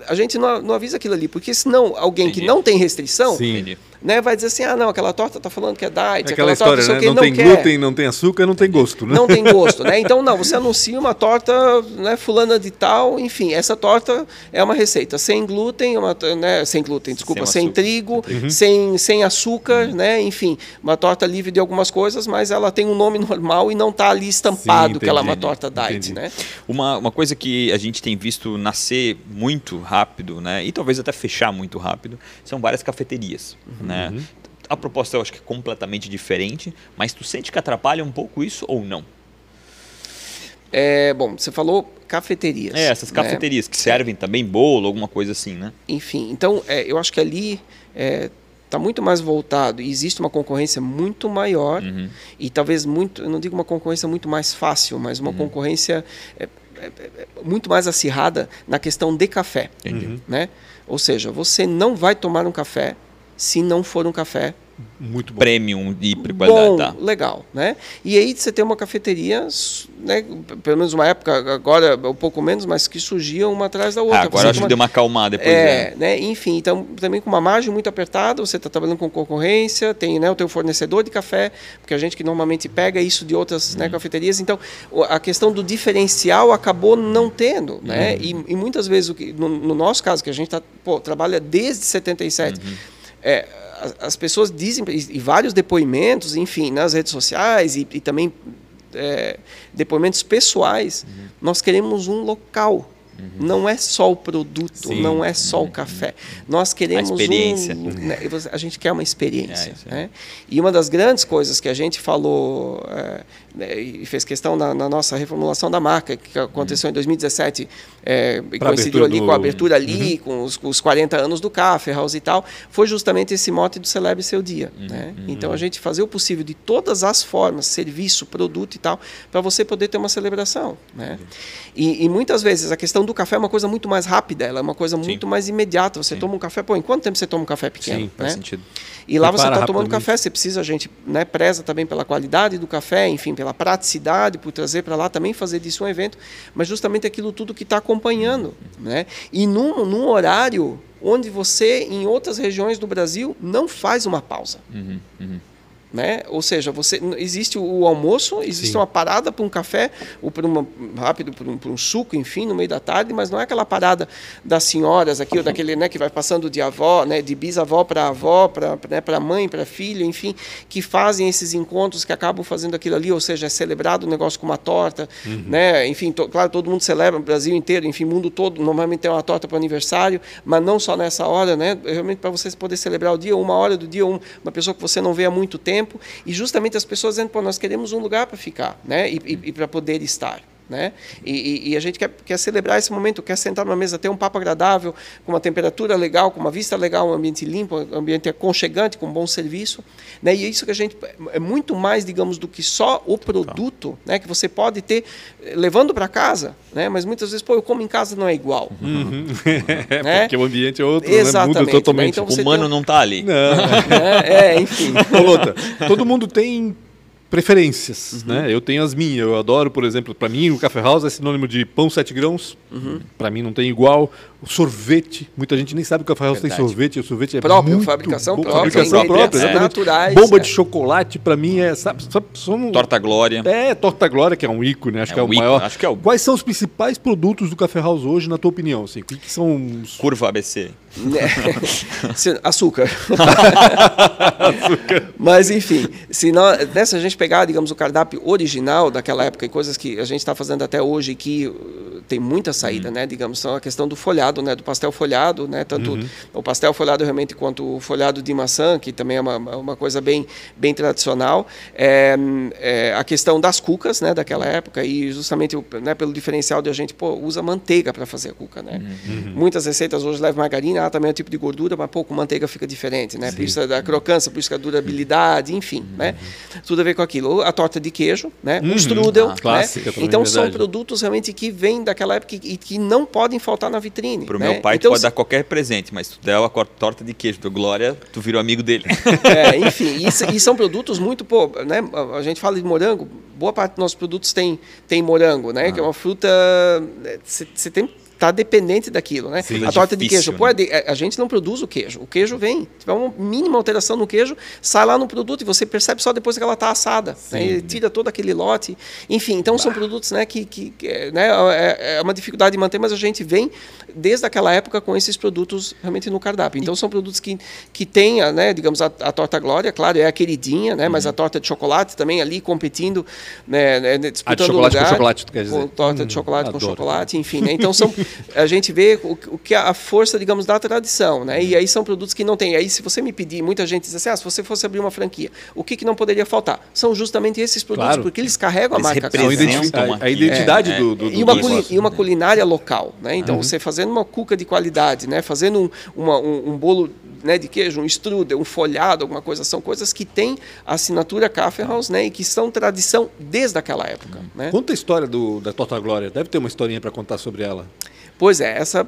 a gente não, não avisa aquilo ali, porque senão alguém que Entendi. não tem restrição Sim. Né, vai dizer assim, ah, não, aquela torta tá falando que é diet, Aquela torta história, não sei né? o quê, Não, tem quer. glúten, não tem açúcar, não tem gosto, né? Não tem gosto, né? Então, não, você anuncia uma torta, né, fulana de tal, enfim, essa torta é uma receita sem glúten, uma, né, sem glúten, desculpa, Sem sem, trigo, Uhum. sem, sem açúcar, né? Enfim, uma torta livre de algumas coisas, mas ela tem um nome normal e não está ali estampado Sim, que ela é uma torta diet, entendi. né? Uma, uma coisa que a gente tem visto nascer muito rápido, né? E talvez até fechar muito rápido, são várias cafeterias, Uhum. né? A proposta eu acho que é completamente diferente, mas tu sente que atrapalha um pouco isso ou não? É, bom, você falou cafeterias. É, essas né? cafeterias que servem também bolo, alguma coisa assim, né? Enfim, então é, eu acho que ali está muito mais voltado e existe uma concorrência muito maior Uhum. e talvez muito, eu não digo uma concorrência muito mais fácil, mas Uhum. uma concorrência é, é, é, muito mais acirrada na questão de café, Entendi. né? Ou seja, você não vai tomar um café se não for um café Muito bom. Premium de qualidade, bom, tá? legal, né? E aí você tem uma cafeteria, né, pelo menos uma época, agora um pouco menos, mas que surgia uma atrás da outra. Ah, agora acho que toma- deu uma acalmada depois. é, né? né? Enfim, então também com uma margem muito apertada, você está trabalhando com concorrência, tem né, o teu fornecedor de café, porque a gente que normalmente pega isso de outras né, cafeterias, então a questão do diferencial acabou não tendo, né? E, e muitas vezes o que, no, no nosso caso que a gente tá, pô, trabalha desde 77, é, as, as pessoas dizem e, vários depoimentos, enfim, nas redes sociais e, e também é, depoimentos pessoais, nós queremos um local. Não é só o produto, Sim. não é só o café. Nós queremos experiência. um, né, a gente quer uma experiência. É, aí. né? E uma das grandes coisas que a gente falou é, né, e fez questão na, na nossa reformulação da marca, que aconteceu em 2017, é, e coincidiu ali do- com a abertura ali, com, os, com os 40 anos do Café House e tal, foi justamente esse mote do Celebre Seu Dia. né? Então a gente fazer o possível de todas as formas, serviço, produto e tal, para você poder ter uma celebração. Né? E, e muitas vezes a questão do café é uma coisa muito mais rápida, ela é uma coisa muito mais imediata. Você toma um café, pô, em quanto tempo você toma um café pequeno? Sim, Faz né? sentido. E lá você está tomando café, você precisa, a gente né, preza também pela qualidade do café, enfim, pela praticidade, por trazer para lá também fazer disso um evento, mas justamente aquilo tudo que está acompanhando. Né? E num, num horário onde você, em outras regiões do Brasil, não faz uma pausa. Uhum, uhum. Né? Ou seja, você existe o almoço, existe Sim. uma parada para um café, ou para uma rápido para um, um suco, enfim, no meio da tarde, mas não é aquela parada das senhoras aqui ou daquele, né, que vai passando de avó, né, de bisavó para avó, para né, para mãe, para filho, enfim, que fazem esses encontros que acabam fazendo aquilo ali, ou seja, é celebrado o negócio com uma torta, né? Enfim, to- claro, todo mundo celebra, o Brasil inteiro, enfim, mundo todo normalmente tem uma torta para o aniversário, mas não só nessa hora, né? Realmente para você poder celebrar o dia, uma hora do dia, um- uma pessoa que você não vê há muito tempo, e justamente as pessoas dizendo, pô, nós queremos um lugar para ficar, né? E, e, e para poder estar. Né? E, e- e a gente quer, quer celebrar esse momento, quer sentar numa mesa, ter um papo agradável, com uma temperatura legal, com uma vista legal, um ambiente limpo, um ambiente aconchegante, com um bom serviço. Né? E é isso que a gente. É muito mais, digamos, do que só o produto né? que você pode ter eh, levando para casa, né? mas muitas vezes, pô, eu como em casa não é igual. É, Né? porque o ambiente é outro, né? Exatamente, Muda né? totalmente. Então O você humano tem um- não tá ali. Não. É, é, enfim. Ô, Lota, todo mundo tem preferências, Uhum. né? Eu tenho as minhas. Eu adoro, por exemplo, para mim o café house é sinônimo de pão sete grãos. Uhum. Para mim não tem igual. O sorvete, muita gente nem sabe que o café house tem Verdade. sorvete. O sorvete é Próprio, muito fabricação bom. própria, fabricação própria, exatamente. naturais, Bomba é. de chocolate para mim é, sabe, sabe somos- Torta Glória. É, Torta Glória, que é um ícone, acho É que é o ícone, maior. acho que é o- Quais são os principais produtos do Café House hoje, na tua opinião? Assim? O que, que são os... Curva ABC. Né? Se- Açúcar. Mas, enfim, se, nós, né, se a gente pegar, digamos, o cardápio original daquela época e coisas que a gente está fazendo até hoje que uh, tem muita saída, Uhum. né? Digamos, são a questão do folhado, né? Do pastel folhado, né? Tanto o pastel folhado realmente quanto o folhado de maçã, que também é uma, uma coisa bem, bem tradicional. É, é, a questão das cucas, né? Daquela época e justamente né, pelo diferencial de a gente, pô, usa manteiga para fazer a cuca, né? Muitas receitas hoje levam margarina, também é um tipo de gordura, mas pouco manteiga fica diferente, né? Por isso da crocância, por isso que a durabilidade, enfim, né? Tudo a ver com aquilo. A torta de queijo, né? O strudel, Ah, né? clássica também, Então são verdade. produtos realmente que vêm daquela época e que não podem faltar na vitrine. Pro né? meu pai, então, tu pode dar qualquer presente, mas se tu der a torta de queijo do Glória, tu virou amigo dele. É, enfim, e, e, são produtos muito, pô, né? A gente fala de morango, boa parte dos nossos produtos tem, tem morango, né? Ah. Que é uma fruta. Você né, tem está dependente daquilo, né? Sim, a torta difícil, de queijo, né? pô, a gente não produz o queijo. O queijo vem, se tiver uma mínima alteração no queijo, sai lá no produto e você percebe só depois que ela está assada. Né? tira todo aquele lote. Enfim, então bah. são produtos né, que, que né, é, é uma dificuldade de manter, mas a gente vem desde aquela época com esses produtos realmente no cardápio. Então são produtos que, que tem, né, digamos, a, a torta Glória, claro, é a queridinha, né? Uhum. Mas a torta de chocolate também ali competindo, né, né disputando a de chocolate lugar, com chocolate, tu quer dizer? Com torta de chocolate hum, com adoro. chocolate, enfim, né? Então são a gente vê o, o, que é a força, digamos, da tradição, né? E aí são produtos que não tem. Aí se você me pedir, muita gente diz assim, ah, se você fosse abrir uma franquia, o que, que não poderia faltar? São justamente esses produtos, claro. porque eles carregam eles a marca. A, a identidade é, do, do, do, e, uma e uma culinária local, né? Então uhum. você fazendo uma cuca de qualidade, né? Fazendo um, uma, um, um bolo né, de queijo, um strudel, um folhado, alguma coisa, são coisas que têm assinatura Kaffenhaus, né, e que são tradição desde aquela época. Né? Conta a história do, da Torta Glória, deve ter uma historinha para contar sobre ela. Pois é, essa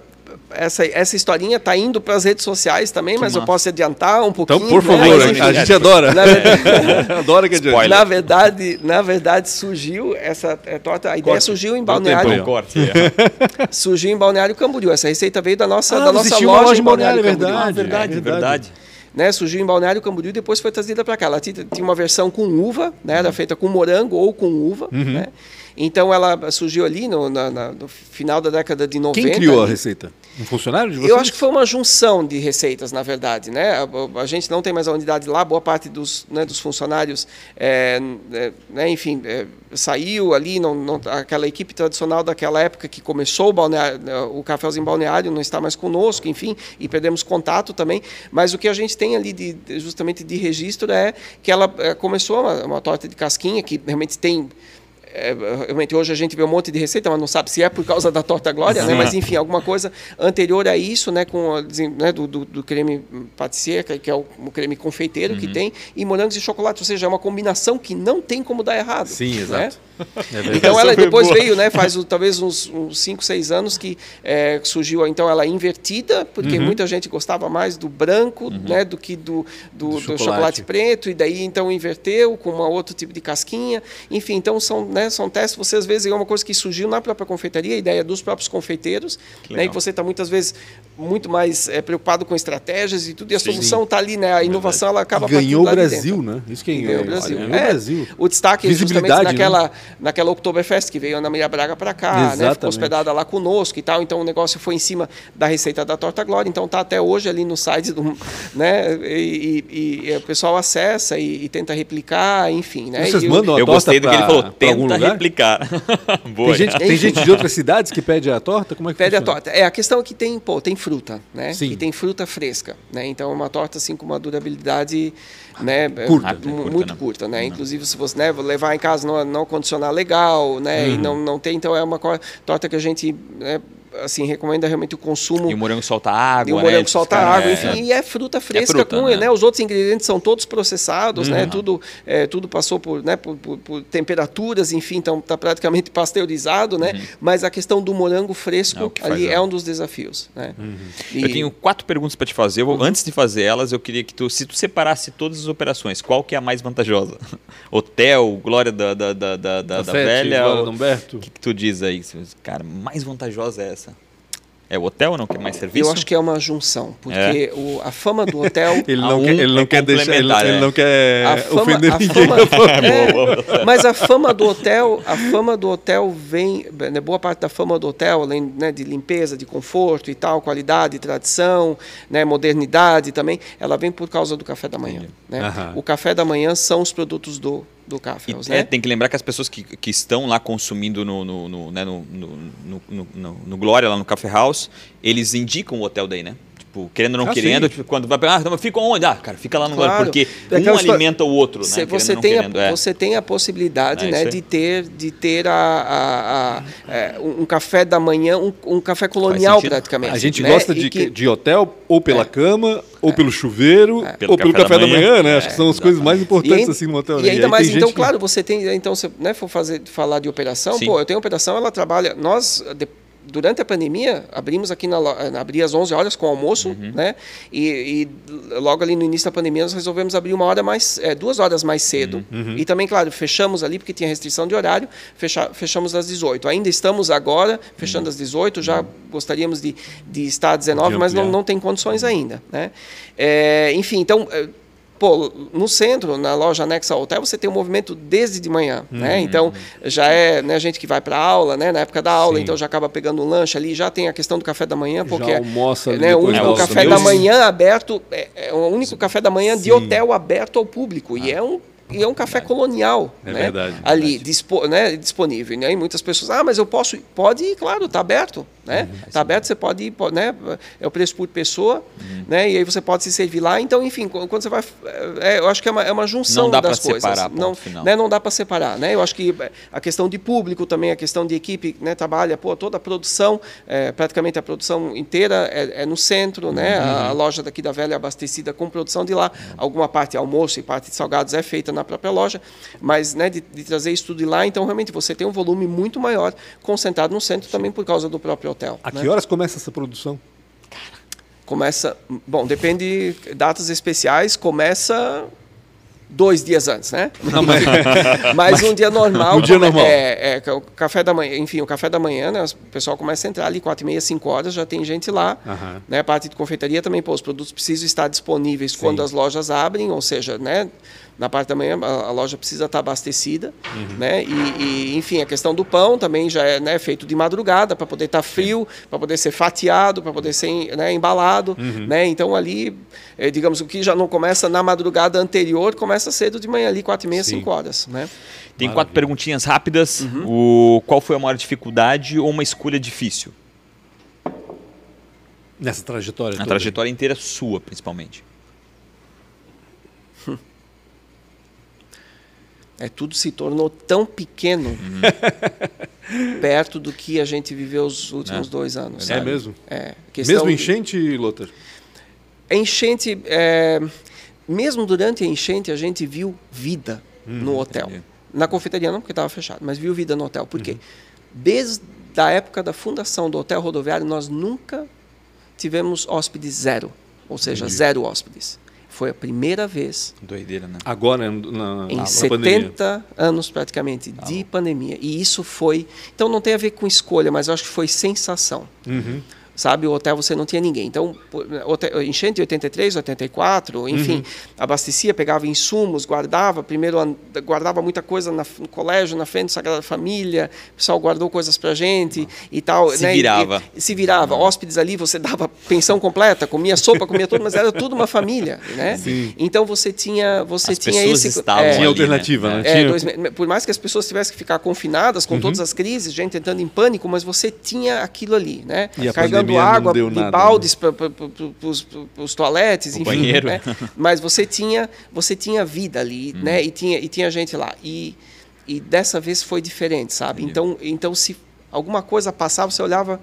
essa, essa historinha está indo para as redes sociais também, que mas massa. eu posso adiantar um pouquinho. Então, por favor, né? a, gente adora. Na verdade, adora que adianta. Na verdade, na verdade, surgiu essa é, torta. A ideia corte. surgiu em Balneário. Corte, é. surgiu em Balneário Camboriú. Essa receita veio da nossa, ah, da nossa loja, loja em Balneário, Balneário Camboriú. Ah, verdade, é verdade. verdade. Né, surgiu em Balneário Camboriú e depois foi trazida para cá. Ela tinha uma versão com uva, né, era feita com morango ou com uva, uhum. né? Então ela surgiu ali no, na, na, no final da década de 90. Quem criou a receita? Um funcionário de vocês? Eu acho que foi uma junção de receitas, na verdade. Né? A, a gente não tem mais a unidade lá, boa parte dos, né, dos funcionários, é, é, né, enfim, é, saiu ali, não, não, aquela equipe tradicional daquela época que começou o, né, o Cafézinho Balneário não está mais conosco, enfim, e perdemos contato também. Mas o que a gente tem ali de, justamente de registro é que ela é, começou uma, uma torta de casquinha, que realmente tem é, realmente hoje a gente vê um monte de receita, mas não sabe se é por causa da torta glória, né? Mas enfim, alguma coisa anterior a isso, né? Com né? Do, do, do, creme patissier, que é o, o creme confeiteiro uhum. que tem, e morangos e chocolate, ou seja, é uma combinação que não tem como dar errado. Sim, né? exato. É então ela depois veio, né? Faz talvez uns 5, 6 anos que é, surgiu então ela invertida, porque uhum. muita gente gostava mais do branco, uhum. né? Do que do, do, do chocolate. chocolate. preto, e daí então inverteu com uma outro tipo de casquinha. Enfim, então são né, né? São testes, você às vezes é uma coisa que surgiu na própria confeitaria, a ideia dos próprios confeiteiros, que né? E você está muitas vezes muito mais é, preocupado com estratégias e tudo, e a sim, solução está ali, né? A inovação ela acaba ganhou o Brasil, né? Isso que ganhou o Brasil. Ganhou é, Brasil. O destaque é justamente naquela, né? naquela Oktoberfest que veio a Ana Maria Braga para cá, Exatamente. né? Ficou hospedada lá conosco e tal, então o negócio foi em cima da receita da torta Glória, então está até hoje ali no site do, né? E, e, e o pessoal acessa e, e, tenta replicar, enfim, né? Vocês mandam a eu gostei do que ele falou, tenta lugar? replicar. Boa. Tem gente, tem gente de outras cidades que pede a torta? Como é que Pede funciona? a torta. É, a questão é que tem, pô, tem fruta, né? Sim. E tem fruta fresca, né? Então é uma torta assim com uma durabilidade né, curta, é, muito né? curta, né? Inclusive se você né, levar em casa não, não condicionar legal, né? Uhum. E não, não tem, então é uma torta que a gente né, assim, recomenda realmente o consumo. E o morango solta água, E o morango né? solta água, é, enfim, é. e é fruta fresca é fruta, com, né? né? Os outros ingredientes são todos processados, né? uhum. né? Tudo, é, tudo passou por, né? Por, por, por, temperaturas, enfim, então está praticamente pasteurizado, né? Uhum. Mas a questão do morango fresco é ali é um dos desafios, né? Uhum. E... Eu tenho quatro perguntas para te fazer. Vou, antes de fazer elas, eu queria que tu, se tu separasse todas as operações, qual que é a mais vantajosa? Hotel, Glória da, da, da, da, da, da Velha? Glória ou... Humberto? O que, que tu diz aí? Cara, mais vantajosa é essa? É o hotel não quer mais serviço? Eu acho que é uma junção, porque é. o, a fama do hotel. ele não um quer, ele não é quer deixar, ele, é. ele, não quer fama, ofender ninguém. Fama, é, mas a fama do hotel, a fama do hotel vem, né, boa parte da fama do hotel, além né, de limpeza, de conforto e tal, qualidade, tradição, né, modernidade também, ela vem por causa do café da manhã. Né? O café da manhã são os produtos do do Café? É, tem que lembrar que as pessoas que, que estão lá consumindo no, no, no, né, no, no, no, no, no Glória, lá no Café House, eles indicam o hotel daí, né? Tipo, querendo ou não ah, querendo, tipo, quando vai pegar, ah, fica onde? Ah, cara, fica lá no claro. porque é um alimenta o outro, né? Você, tem, a, é. você tem a possibilidade, é, né, de ter, de ter a, a, a é, um café da manhã, um, um café colonial praticamente. A gente né? gosta de, que, de hotel ou pela é. cama, ou é. pelo chuveiro, é. ou pelo café, café da, manhã, da manhã né? Acho que são as coisas mais importantes assim no hotel. E ainda mais, então, claro, você tem, então, se né, for fazer, falar de operação, Sim. pô, eu tenho operação, ela trabalha, nós durante a pandemia, abrimos aqui na abri às 11 horas com almoço, uhum. né? E, e, logo ali no início da pandemia nós resolvemos abrir uma hora mais, é, duas horas mais cedo. Uhum. uhum. E também, claro, fechamos ali porque tinha restrição de horário, fecha, fechamos às 18. Ainda estamos agora fechando uhum. às 18, já uhum. gostaríamos de, de estar às 19, mas não, não tem condições ainda, né? É, enfim, então é, pô, no centro, na loja anexa ao hotel, você tem um movimento desde de manhã, né? uhum. né? Então, já é né, gente que vai para aula, né? Na época da aula, Sim. então já acaba pegando um lanche ali, já tem a questão do café da manhã, porque já almoça né, o único café da manhã aberto, é, é, o único café da manhã Sim. de hotel aberto ao público, ah. e é um e é um café colonial é né? verdade, ali verdade. Dispo, né? disponível. Né? E muitas pessoas, ah, mas eu posso, pode ir, claro, está aberto. Né? Uhum, tá aberto, você pode ir, pode, né? É o preço por pessoa, uhum. né? E aí você pode se servir lá. Então, enfim, quando você vai, é, eu acho que é uma, é uma junção das coisas. Separar, não, né? não dá para separar, né? Eu acho que a questão de público também, a questão de equipe, né? Trabalha, pô, toda a produção, é, praticamente a produção inteira é, é no centro, né? Uhum. A, a, loja daqui da Velha é abastecida com produção de lá. Uhum. Alguma parte almoço e parte de salgados é feita na própria loja, mas, né? De, de trazer isso tudo de lá, então realmente você tem um volume muito maior concentrado no centro Sim. também por causa do próprio hotel. A né? que horas começa essa produção? Começa, bom, depende datas especiais, começa dois dias antes, né? Não, mas, mas, um dia normal. Um dia normal. É, é, o café da manhã, enfim, o café da manhã, né? O pessoal começa a entrar ali quatro e meia, cinco horas, já tem gente lá. Uhum. Né? A parte de confeitaria também, pô, os produtos precisam estar disponíveis Sim. quando as lojas abrem, ou seja, né? Na parte da manhã a, a loja precisa estar abastecida, uhum. né? E, e, enfim, a questão do pão também já é né, feito de madrugada para poder estar tá frio, para poder ser fatiado, para poder ser né, embalado, uhum. né? Então ali, é, digamos, o que já não começa na madrugada anterior, começa cedo de manhã ali, quatro e meia, Sim. cinco horas, né? Tem Maravilha. quatro perguntinhas rápidas. Uhum. O, qual foi a maior dificuldade ou uma escolha difícil? Nessa trajetória Na trajetória inteira sua, principalmente. É, tudo se tornou tão pequeno uhum. perto do que a gente viveu os últimos é. dois anos. É mesmo? É, mesmo enchente, Lothar? A enchente, é, mesmo durante a enchente, a gente viu vida uhum, no hotel. Entendi. Na confeitaria não, porque estava fechado, mas viu vida no hotel. Por quê? Uhum. Desde a época da fundação do hotel rodoviário, nós nunca tivemos hóspedes zero. Ou seja, entendi. zero hóspedes. Foi a primeira vez. Doideira, né? Agora, na, em na 70 pandemia. anos praticamente ah, de pandemia. E isso foi. Então não tem a ver com escolha, mas eu acho que foi sensação. Uhum sabe? O hotel você não tinha ninguém. Então, hotel, enchente de 83, 84, enfim, uhum. abastecia, pegava insumos, guardava. Primeiro guardava muita coisa na, no colégio, na frente da Sagrada Família. O pessoal guardou coisas pra gente uhum. e tal. Se né? virava. E, se virava. Uhum. Hóspedes ali, você dava pensão completa, comia sopa, comia tudo, mas era tudo uma família, né? Sim. Então você tinha, você as tinha esse. Estavam é, tinha alternativa, né? né? É, dois, por mais que as pessoas tivessem que ficar confinadas com uhum. todas as crises, gente entrando em pânico, mas você tinha aquilo ali, né? E Carregando dando água de nada, baldes né? para os toaletes, o enfim. Banheiro. Né? Mas você tinha, você tinha vida ali, hum. né? E tinha, e tinha gente lá. E, e dessa vez foi diferente, sabe? Então, então, se alguma coisa passava, você olhava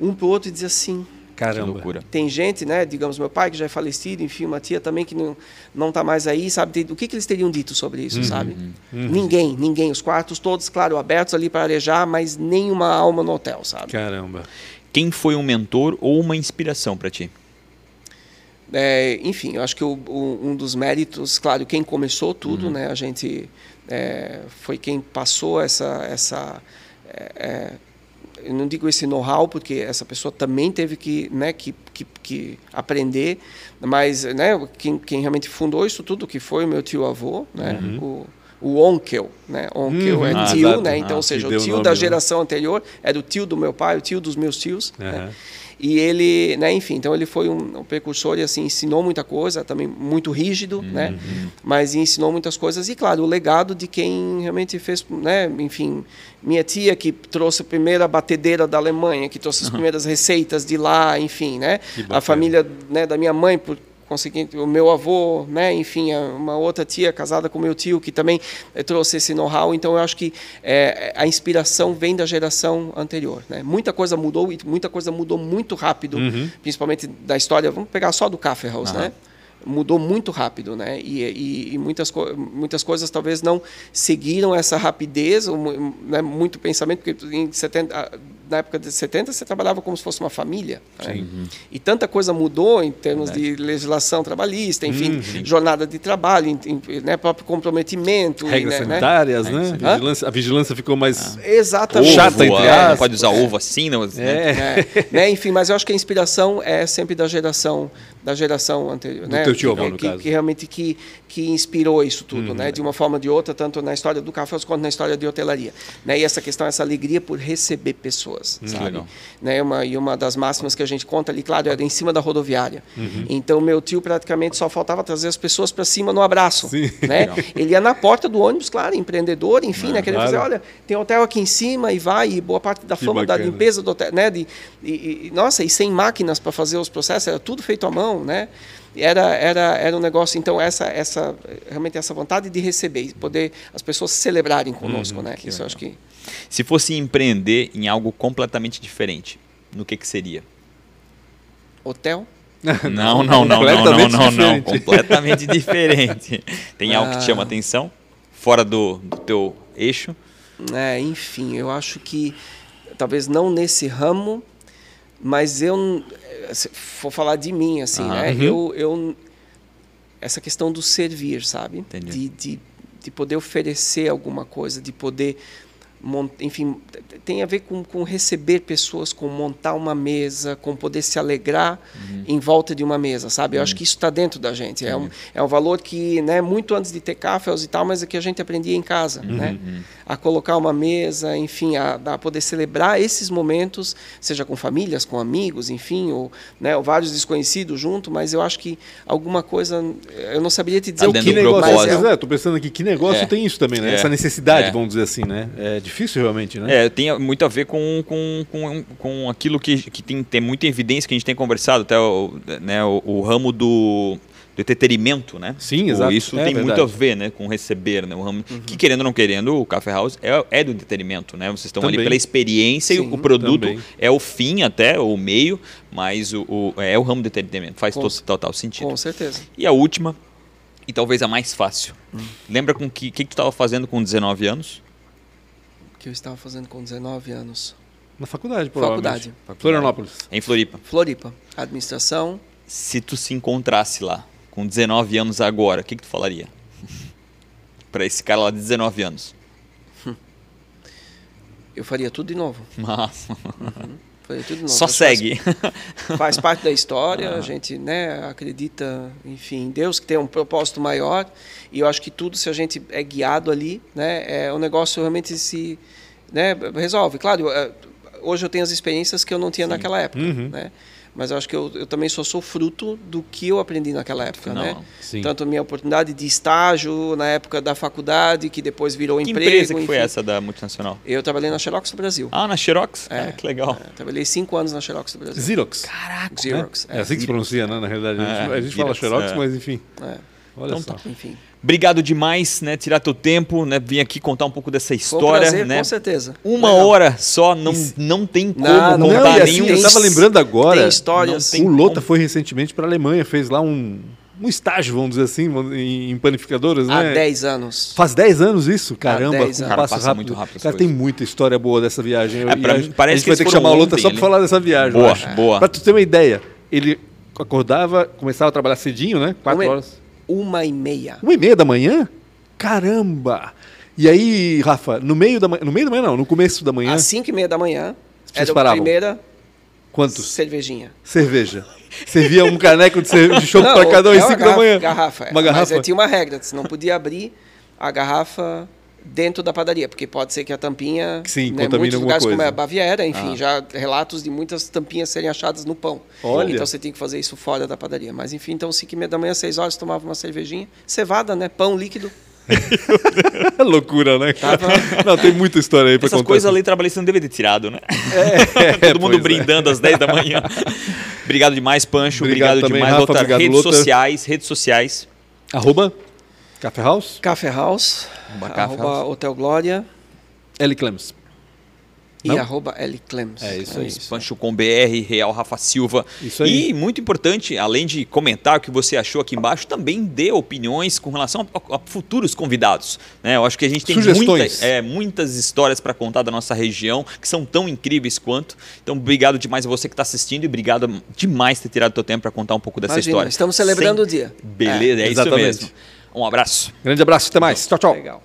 um para o outro e dizia assim. Caramba. loucura. Tem gente, né? Digamos, meu pai que já é falecido, enfim, uma tia também que não não está mais aí, sabe? O que, que eles teriam dito sobre isso, uhum, sabe? Uhum. Ninguém, ninguém. Os quartos todos, claro, abertos ali para arejar, mas nenhuma alma no hotel, sabe? Caramba. Quem foi um mentor ou uma inspiração para ti? É, enfim, eu acho que o, o, um dos méritos, claro, quem começou tudo, uhum. né? A gente é, foi quem passou essa, essa é, é eu não digo esse know-how porque essa pessoa também teve que, né, que, que, que aprender, mas, né, quem, quem realmente fundou isso tudo que foi o meu tio avô, né? Uhum. O, o onkel, né? Onkel uhum. é ah, tio, né? Então, ah, ou seja, o tio nome, da né? geração né? anterior era o tio do meu pai, o tio dos meus tios. Uhum. Né? E ele, né, enfim, então ele foi um, um, precursor e assim ensinou muita coisa, também muito rígido, uhum. né? Mas ensinou muitas coisas e claro, o legado de quem realmente fez, né, enfim, minha tia que trouxe a primeira batedeira da Alemanha, que trouxe as primeiras receitas de lá, enfim, né? A família, né, da minha mãe por conseguindo o meu avô, né, enfim, uma outra tia casada com meu tio que também eh, trouxe esse know-how. Então eu acho que é, a inspiração vem da geração anterior. Né? Muita coisa mudou e muita coisa mudou muito rápido, uhum. principalmente da história. Vamos pegar só do Café House, uhum. né? mudou muito rápido, né? E, e, e muitas, co muitas coisas talvez não seguiram essa rapidez, né? muito pensamento, porque em 70, na época de 70, você trabalhava como se fosse uma família. Né? E tanta coisa mudou em termos de legislação trabalhista, enfim, Uhum. jornada de trabalho, em, em, né, próprio comprometimento. Regras né, né? sanitárias, né? Hã? Vigilância- a vigilância ficou mais. Exatamente. Chata, entre ah, não aspas. pode usar ovo assim, não, né? É. É, né? Enfim, mas eu acho que a inspiração é sempre da geração da geração anterior, Do né? teu tio que, avô, no que, caso. Uhum. que realmente que, que inspirou isso tudo, né? De uma forma ou de outra, tanto na história do café quanto na história de hotelaria, né? E essa questão, essa alegria por receber pessoas, Hum, sabe? legal. Né? Uma, e uma das máximas que a gente conta ali, claro, era em cima da rodoviária. Uhum. Então meu tio praticamente só faltava trazer as pessoas para cima no abraço, Sim. né? Ele ia na porta do ônibus, claro, empreendedor, enfim, né? Querendo claro. dizer, olha, tem hotel aqui em cima e vai e boa parte da Que fama da bacana. limpeza do hotel, né? De, e, e- nossa, e sem máquinas para fazer os processos, era tudo feito à mão, né? Era, era, era um negócio, então, essa, essa, realmente essa vontade de receber, e poder as pessoas celebrarem conosco, Uhum, né? Isso eu acho que. Se fosse empreender em algo completamente diferente, no que que seria? Hotel? Não, não, não, não, não, Completamente não, não, diferente. completamente diferente. Tem algo que te chama Ah. atenção? Fora do, do teu eixo? É, enfim, eu acho que talvez não nesse ramo, mas eu se for falar de mim assim, né? Uhum. Eu, eu essa questão do servir, sabe? De, de, de poder oferecer alguma coisa, de poder mon- enfim, tem a ver com, com receber pessoas, com montar uma mesa, com poder se alegrar em volta de uma mesa, sabe? Eu acho que isso está dentro da gente. É um, é um valor que, né, muito antes de ter cafés e tal, mas é que a gente aprendia em casa, né? A colocar uma mesa, enfim, a, a poder celebrar esses momentos, seja com famílias, com amigos, enfim, ou, né, ou vários desconhecidos junto, mas eu acho que alguma coisa, eu não saberia te dizer Tá o que, negócio, propósito. Pois é, tô pensando aqui, que negócio É. tem isso também, né? É. Essa necessidade, É. vamos dizer assim, né? É difícil realmente, né? É, tem muito a ver com, com, com, com aquilo que, que tem, tem muita evidência que a gente tem conversado, até o, né, o, o ramo do, do entretenimento, né? Sim, O- exato. Isso É tem verdade. muito a ver né, com receber, né? O ramo, Que querendo ou não querendo, o Café House é, é do entretenimento, né? Vocês estão ali Também. pela experiência e Sim, o produto também. é o fim até, o meio, mas o, o- é o ramo do entretenimento. Faz Com- to- total sentido. Com certeza. E a última, e talvez a mais fácil. Lembra com que, que, que tu estava fazendo com 19 anos? que eu estava fazendo com 19 anos. Na faculdade, provavelmente. Faculdade. Florianópolis. Em Floripa. Floripa, administração. Se tu se encontrasse lá, com 19 anos agora, o que, que tu falaria? Pra esse cara lá de 19 anos. Eu faria tudo de novo. Massa. Faria tudo de novo. Só faz- segue. Faz, parte da história, a gente né, acredita, enfim, em Deus que tem um propósito maior. E eu acho que tudo, se a gente é guiado ali, né, é, o negócio realmente se né, resolve. Claro, eu, eh, hoje eu tenho as experiências que eu não tinha naquela época, Uhum. né? Mas eu acho que eu, eu também só sou fruto do que eu aprendi naquela época, Não, né? sim. Tanto a minha oportunidade de estágio na época da faculdade, que depois virou Que emprego. empresa que foi enfim. essa da multinacional? Eu trabalhei na Xerox do Brasil. Ah, na Xerox? É. Cara, que legal. É, trabalhei cinco anos na Xerox do Brasil. Xerox. Caraca. Xerox. É assim que se pronuncia, né? Na realidade. A gente, É, a gente fala Xerox, Xerox, é. mas enfim. É, Olha Então só. tá. enfim. Obrigado demais, né? Tirar teu tempo, né? Vir aqui contar um pouco dessa Foi um história, prazer, né? com certeza. Uma Legal. hora só, não, não tem como Não, não, contar Não, e assim, nenhum. eu tava lembrando agora. Tem histórias. não tem o Lota como. foi recentemente para a Alemanha, fez lá um, um estágio, vamos dizer assim, em, panificadoras, Há né? 10 anos. Faz 10 anos isso? Caramba, 10 como anos. Cara, passa muito rápido Cara, tem muita história boa dessa viagem. É, pra E mim, parece a gente que vai ter que chamar o Lota só para falar dessa viagem. Boa, boa. Pra tu ter uma ideia, ele acordava, começava a trabalhar cedinho, né? 4 Uma- horas. Uma e meia. Uma e meia da manhã? Caramba! E aí, Rafa, no meio da manhã, no meio da manhã não, no começo da manhã, Às 5 e meia da manhã, Vocês era a paravam? primeira quantos? cervejinha. Cerveja. Servia um caneco de, de chopp Não, para cada um é às uma 5 da manhã. Garrafa, é. Uma Mas garrafa? é, tinha uma regra, você não podia abrir a garrafa dentro da padaria, porque pode ser que a tampinha, Sim, né, muitos lugares como coisa. é a Baviera, enfim, já relatos de muitas tampinhas serem achadas no pão. Olha. Então você tem que fazer isso fora da padaria. Mas enfim, então 5 e meia da manhã, 6 horas, tomava uma cervejinha, cevada, né, pão líquido. Loucura, né? Tava- Não, tem muita história aí pra Essas contar. coisas a lei trabalhista não deveria ter tirado, né? É, Todo mundo é. brindando às 10 da manhã. obrigado demais, Pancho. Obrigado Obrigado, também, demais, Rafa. Obrigado, redes Lota. sociais, redes sociais. Arroba Café House, Café House, Arroba Café arroba House. Hotel Glória, L. Clems. e Não? arroba L Clems. É isso aí. Pancho com BR, Real Rafa Silva. Isso aí. E muito importante, além de comentar o que você achou aqui embaixo, também dê opiniões com relação a, a futuros convidados. Né? Eu acho que a gente tem muita- é, muitas histórias para contar da nossa região que são tão incríveis quanto. Então, obrigado demais a você que está assistindo e obrigado demais por ter tirado teu tempo para contar um pouco dessa Imagina, história. estamos celebrando Sem- o dia. Beleza, é, isso exatamente. mesmo. Um abraço. Grande abraço, até mais. Tchau, tchau. Legal.